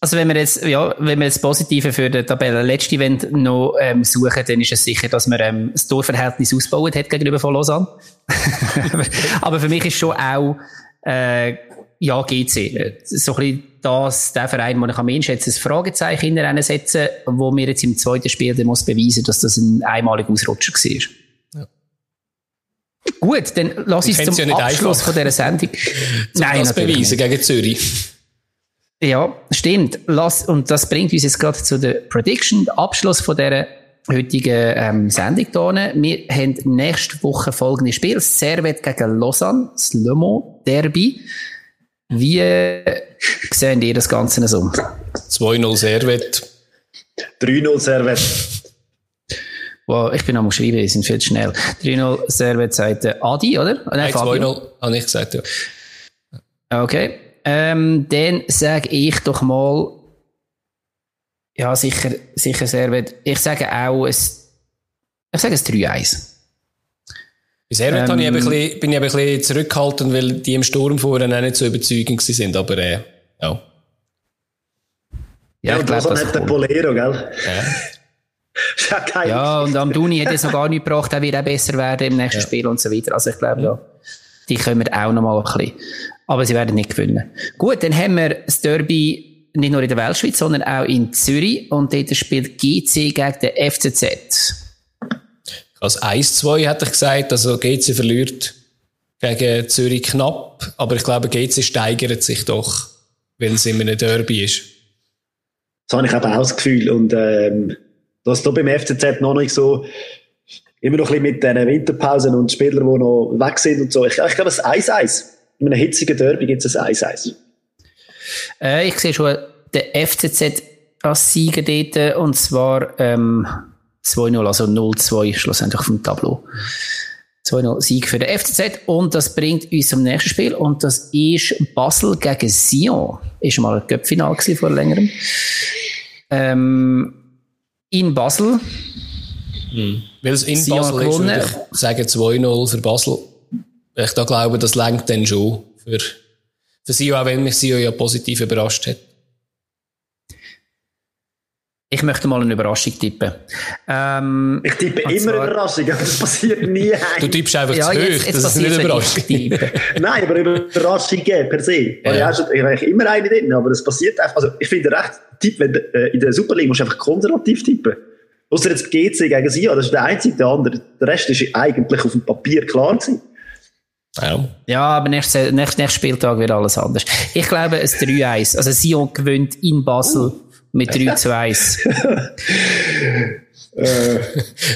S1: Also wenn wir jetzt, ja, wenn wir das Positive für den Tabellenletzten Event noch ähm, suchen, dann ist es sicher, dass man ähm, das Torverhältnis ausgebaut hat gegenüber von Lausanne. Aber für mich ist schon auch äh, ja GC so ein bisschen das, der Verein, wo ich am ehesten jetzt ein Fragezeichen hinter setzen, wo mir jetzt im zweiten Spiel dann muss beweisen, dass das ein einmaliger Ausrutscher war. Ja. Gut, dann lass uns zum ja Abschluss einfach. von dieser Sendung.
S2: Nein, das beweisen gegen Zürich.
S1: Ja, stimmt. Lass, und das bringt uns jetzt gerade zu der Prediction, Abschluss von dieser heutigen ähm, Sendung hier. Wir haben nächste Woche folgende Spiel. Servet gegen Lausanne, das Le Mans Derby. Wie äh, sehen ihr das Ganze so?
S2: 2-0 Servet.
S3: 3-0 Servet.
S1: Wow, ich bin am schreiben, wir sind viel zu schnell. 3-0 Servet sagt Adi, oder?
S2: Nein, 2-0 habe ich gesagt, ja.
S1: Okay. Ähm, dann sage ich doch mal, ja, sicher, sicher sehr weit. Ich sage auch, es, ich sage es 3-1.
S2: Bei Servet ähm, ich ein bisschen, bin ich ein bisschen zurückgehalten, weil die im Sturm vorher auch nicht so überzeugend sind, aber äh, ja.
S3: Ja, ich glaube, das nicht der Polero, gell?
S1: Ja. ja, und am Duni hat es noch gar nicht gebracht, er wird auch besser werden im nächsten ja. Spiel und so weiter. Also ich glaube, ja, die können wir auch noch mal ein bisschen. Aber sie werden nicht gewinnen. Gut, dann haben wir das Derby nicht nur in der Weltschweiz, sondern auch in Zürich. Und dort spielt GC gegen den FCZ.
S2: Also 1-2 hätte ich gesagt, also GC verliert gegen Zürich knapp, aber ich glaube, GC steigert sich doch, wenn es in einem Derby ist.
S3: Das habe ich eben auch das Gefühl. Und ähm, dass da beim FCZ noch nicht so immer noch ein bisschen mit den Winterpausen und Spielern, die noch weg sind und so. Ich, ich glaube, es 1-1. In einem hitzigen Derby gibt es ein 1-1.
S1: Äh, ich sehe schon den FCZ als Sieger dort, und zwar ähm, 2-0, also 0-2 schlussendlich vom Tableau. 2-0 Sieg für den FCZ und das bringt uns zum nächsten Spiel und das ist Basel gegen Sion. Ist mal ein Göppfinal vor längerem. Ähm, in Basel.
S2: Hm. Weil es in Sion Basel gewonnen. ist, würde ich sagen 2-0 für Basel. Ich da glaube, das lenkt dann schon für, für Sion, auch wenn mich Sion ja positiv überrascht hat.
S1: Ich möchte mal eine Überraschung tippen.
S3: Ähm, ich tippe immer zwar, Überraschung, aber das passiert nie.
S2: du tippst einfach ja, zu hoch, jetzt, jetzt das ist nicht eine Überraschung.
S3: Nein, aber Überraschungen per se. Ja. Ich habe eigentlich immer eine drin, aber das passiert einfach. Also ich finde recht, Tipp, wenn, äh, in der Super League musst du einfach konservativ tippen. Außer jetzt GC gegen Sia, das ist der einzige, der andere. Der Rest ist eigentlich auf dem Papier klar gewesen.
S1: Ja. ja, aber nächsten nächst, nächst Spieltag wird alles anders. Ich glaube, es 3-1. Also Sion gewinnt in Basel. Uh mit 3 zu 1.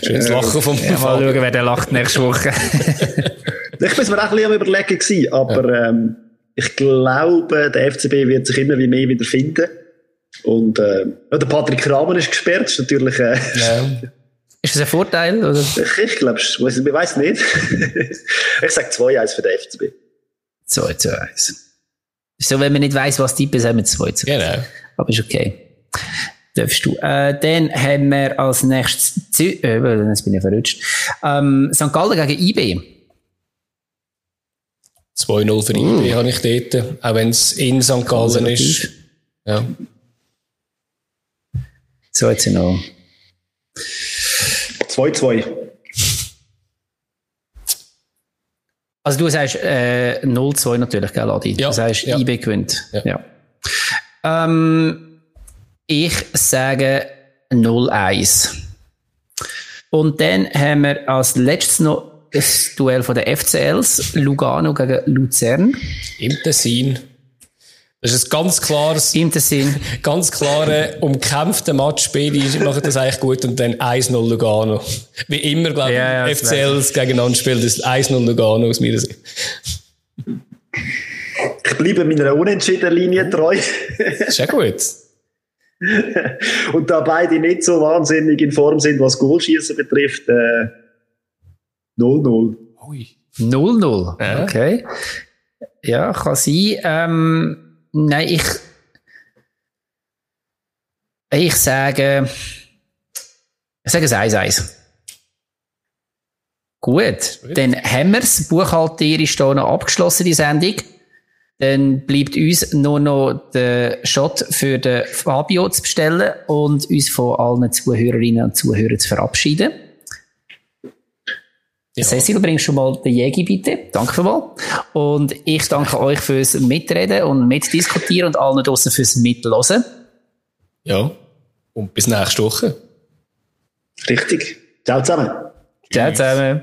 S2: Schönes Lachen vom
S1: ja, Mal schauen, wer der lacht nächste Woche.
S3: ich bin mir auch ein bisschen am überlegen gewesen, aber ja. ähm, ich glaube, der FCB wird sich immer wie mehr wieder finden. Und äh, der Patrick Rahmen ist gesperrt, ist natürlich... Äh, ja.
S1: Ist das ein Vorteil? Oder?
S3: Ich, ich glaube, ich weiß nicht. ich sage 2-1 für den FCB.
S1: 2 zu 1. So, wenn man nicht weiss, was Typ ist, haben wir 2 zu 1. Genau. Aber ist okay. Darfst du. Äh, dann haben wir als nächstes, Zü äh, jetzt bin ich verrutscht, ähm, St. Gallen gegen IB.
S2: 2-0 für uh. IB habe ich dort, auch wenn es in St. Gallen ist. Ja.
S1: 2 zu 0.
S3: 2-2.
S1: Also du sagst äh, 0-2 natürlich, gell, Adi? Ja. Du sagst, ja. IB gewinnt. Ja. ja. Ähm, ich sage 0-1. Und dann haben wir als letztes noch das Duell von der FCLs, Lugano gegen Luzern.
S2: Im Tessin. Das ist ein ganz klares,
S1: Im Tessin.
S2: ganz klare, umkämpfte Match. Beide machen das eigentlich gut und dann 1-0 Lugano. Wie immer, glaube ich, ja, ja, FCLs gegeneinander spielt, das 1-0 Lugano aus meiner Sicht.
S3: Ich bleibe meiner unentschiedenen Linie treu.
S2: ist ja gut.
S3: und da beide nicht so wahnsinnig in Form sind, was Goalschießen betrifft, 0-0.
S1: Äh, 0-0, ja. okay. Ja, kann sein. Ähm, nein, ich, ich sage, ich sage es 1-1. Gut, dann haben wir es buchhalterisch hier noch abgeschlossen, die Sendung. Dann bleibt uns nur noch der Shot für den Fabio zu bestellen und uns von allen Zuhörerinnen und Zuhörern zu verabschieden. Ja. Cecil, bringst schon mal den Jägi bitte. Danke für mal. Und ich danke euch fürs Mitreden und Mitdiskutieren und allen draussen fürs Mitlosen.
S2: Ja. Und bis nächste Woche.
S3: Richtig. Ciao zusammen.
S1: Ciao zusammen.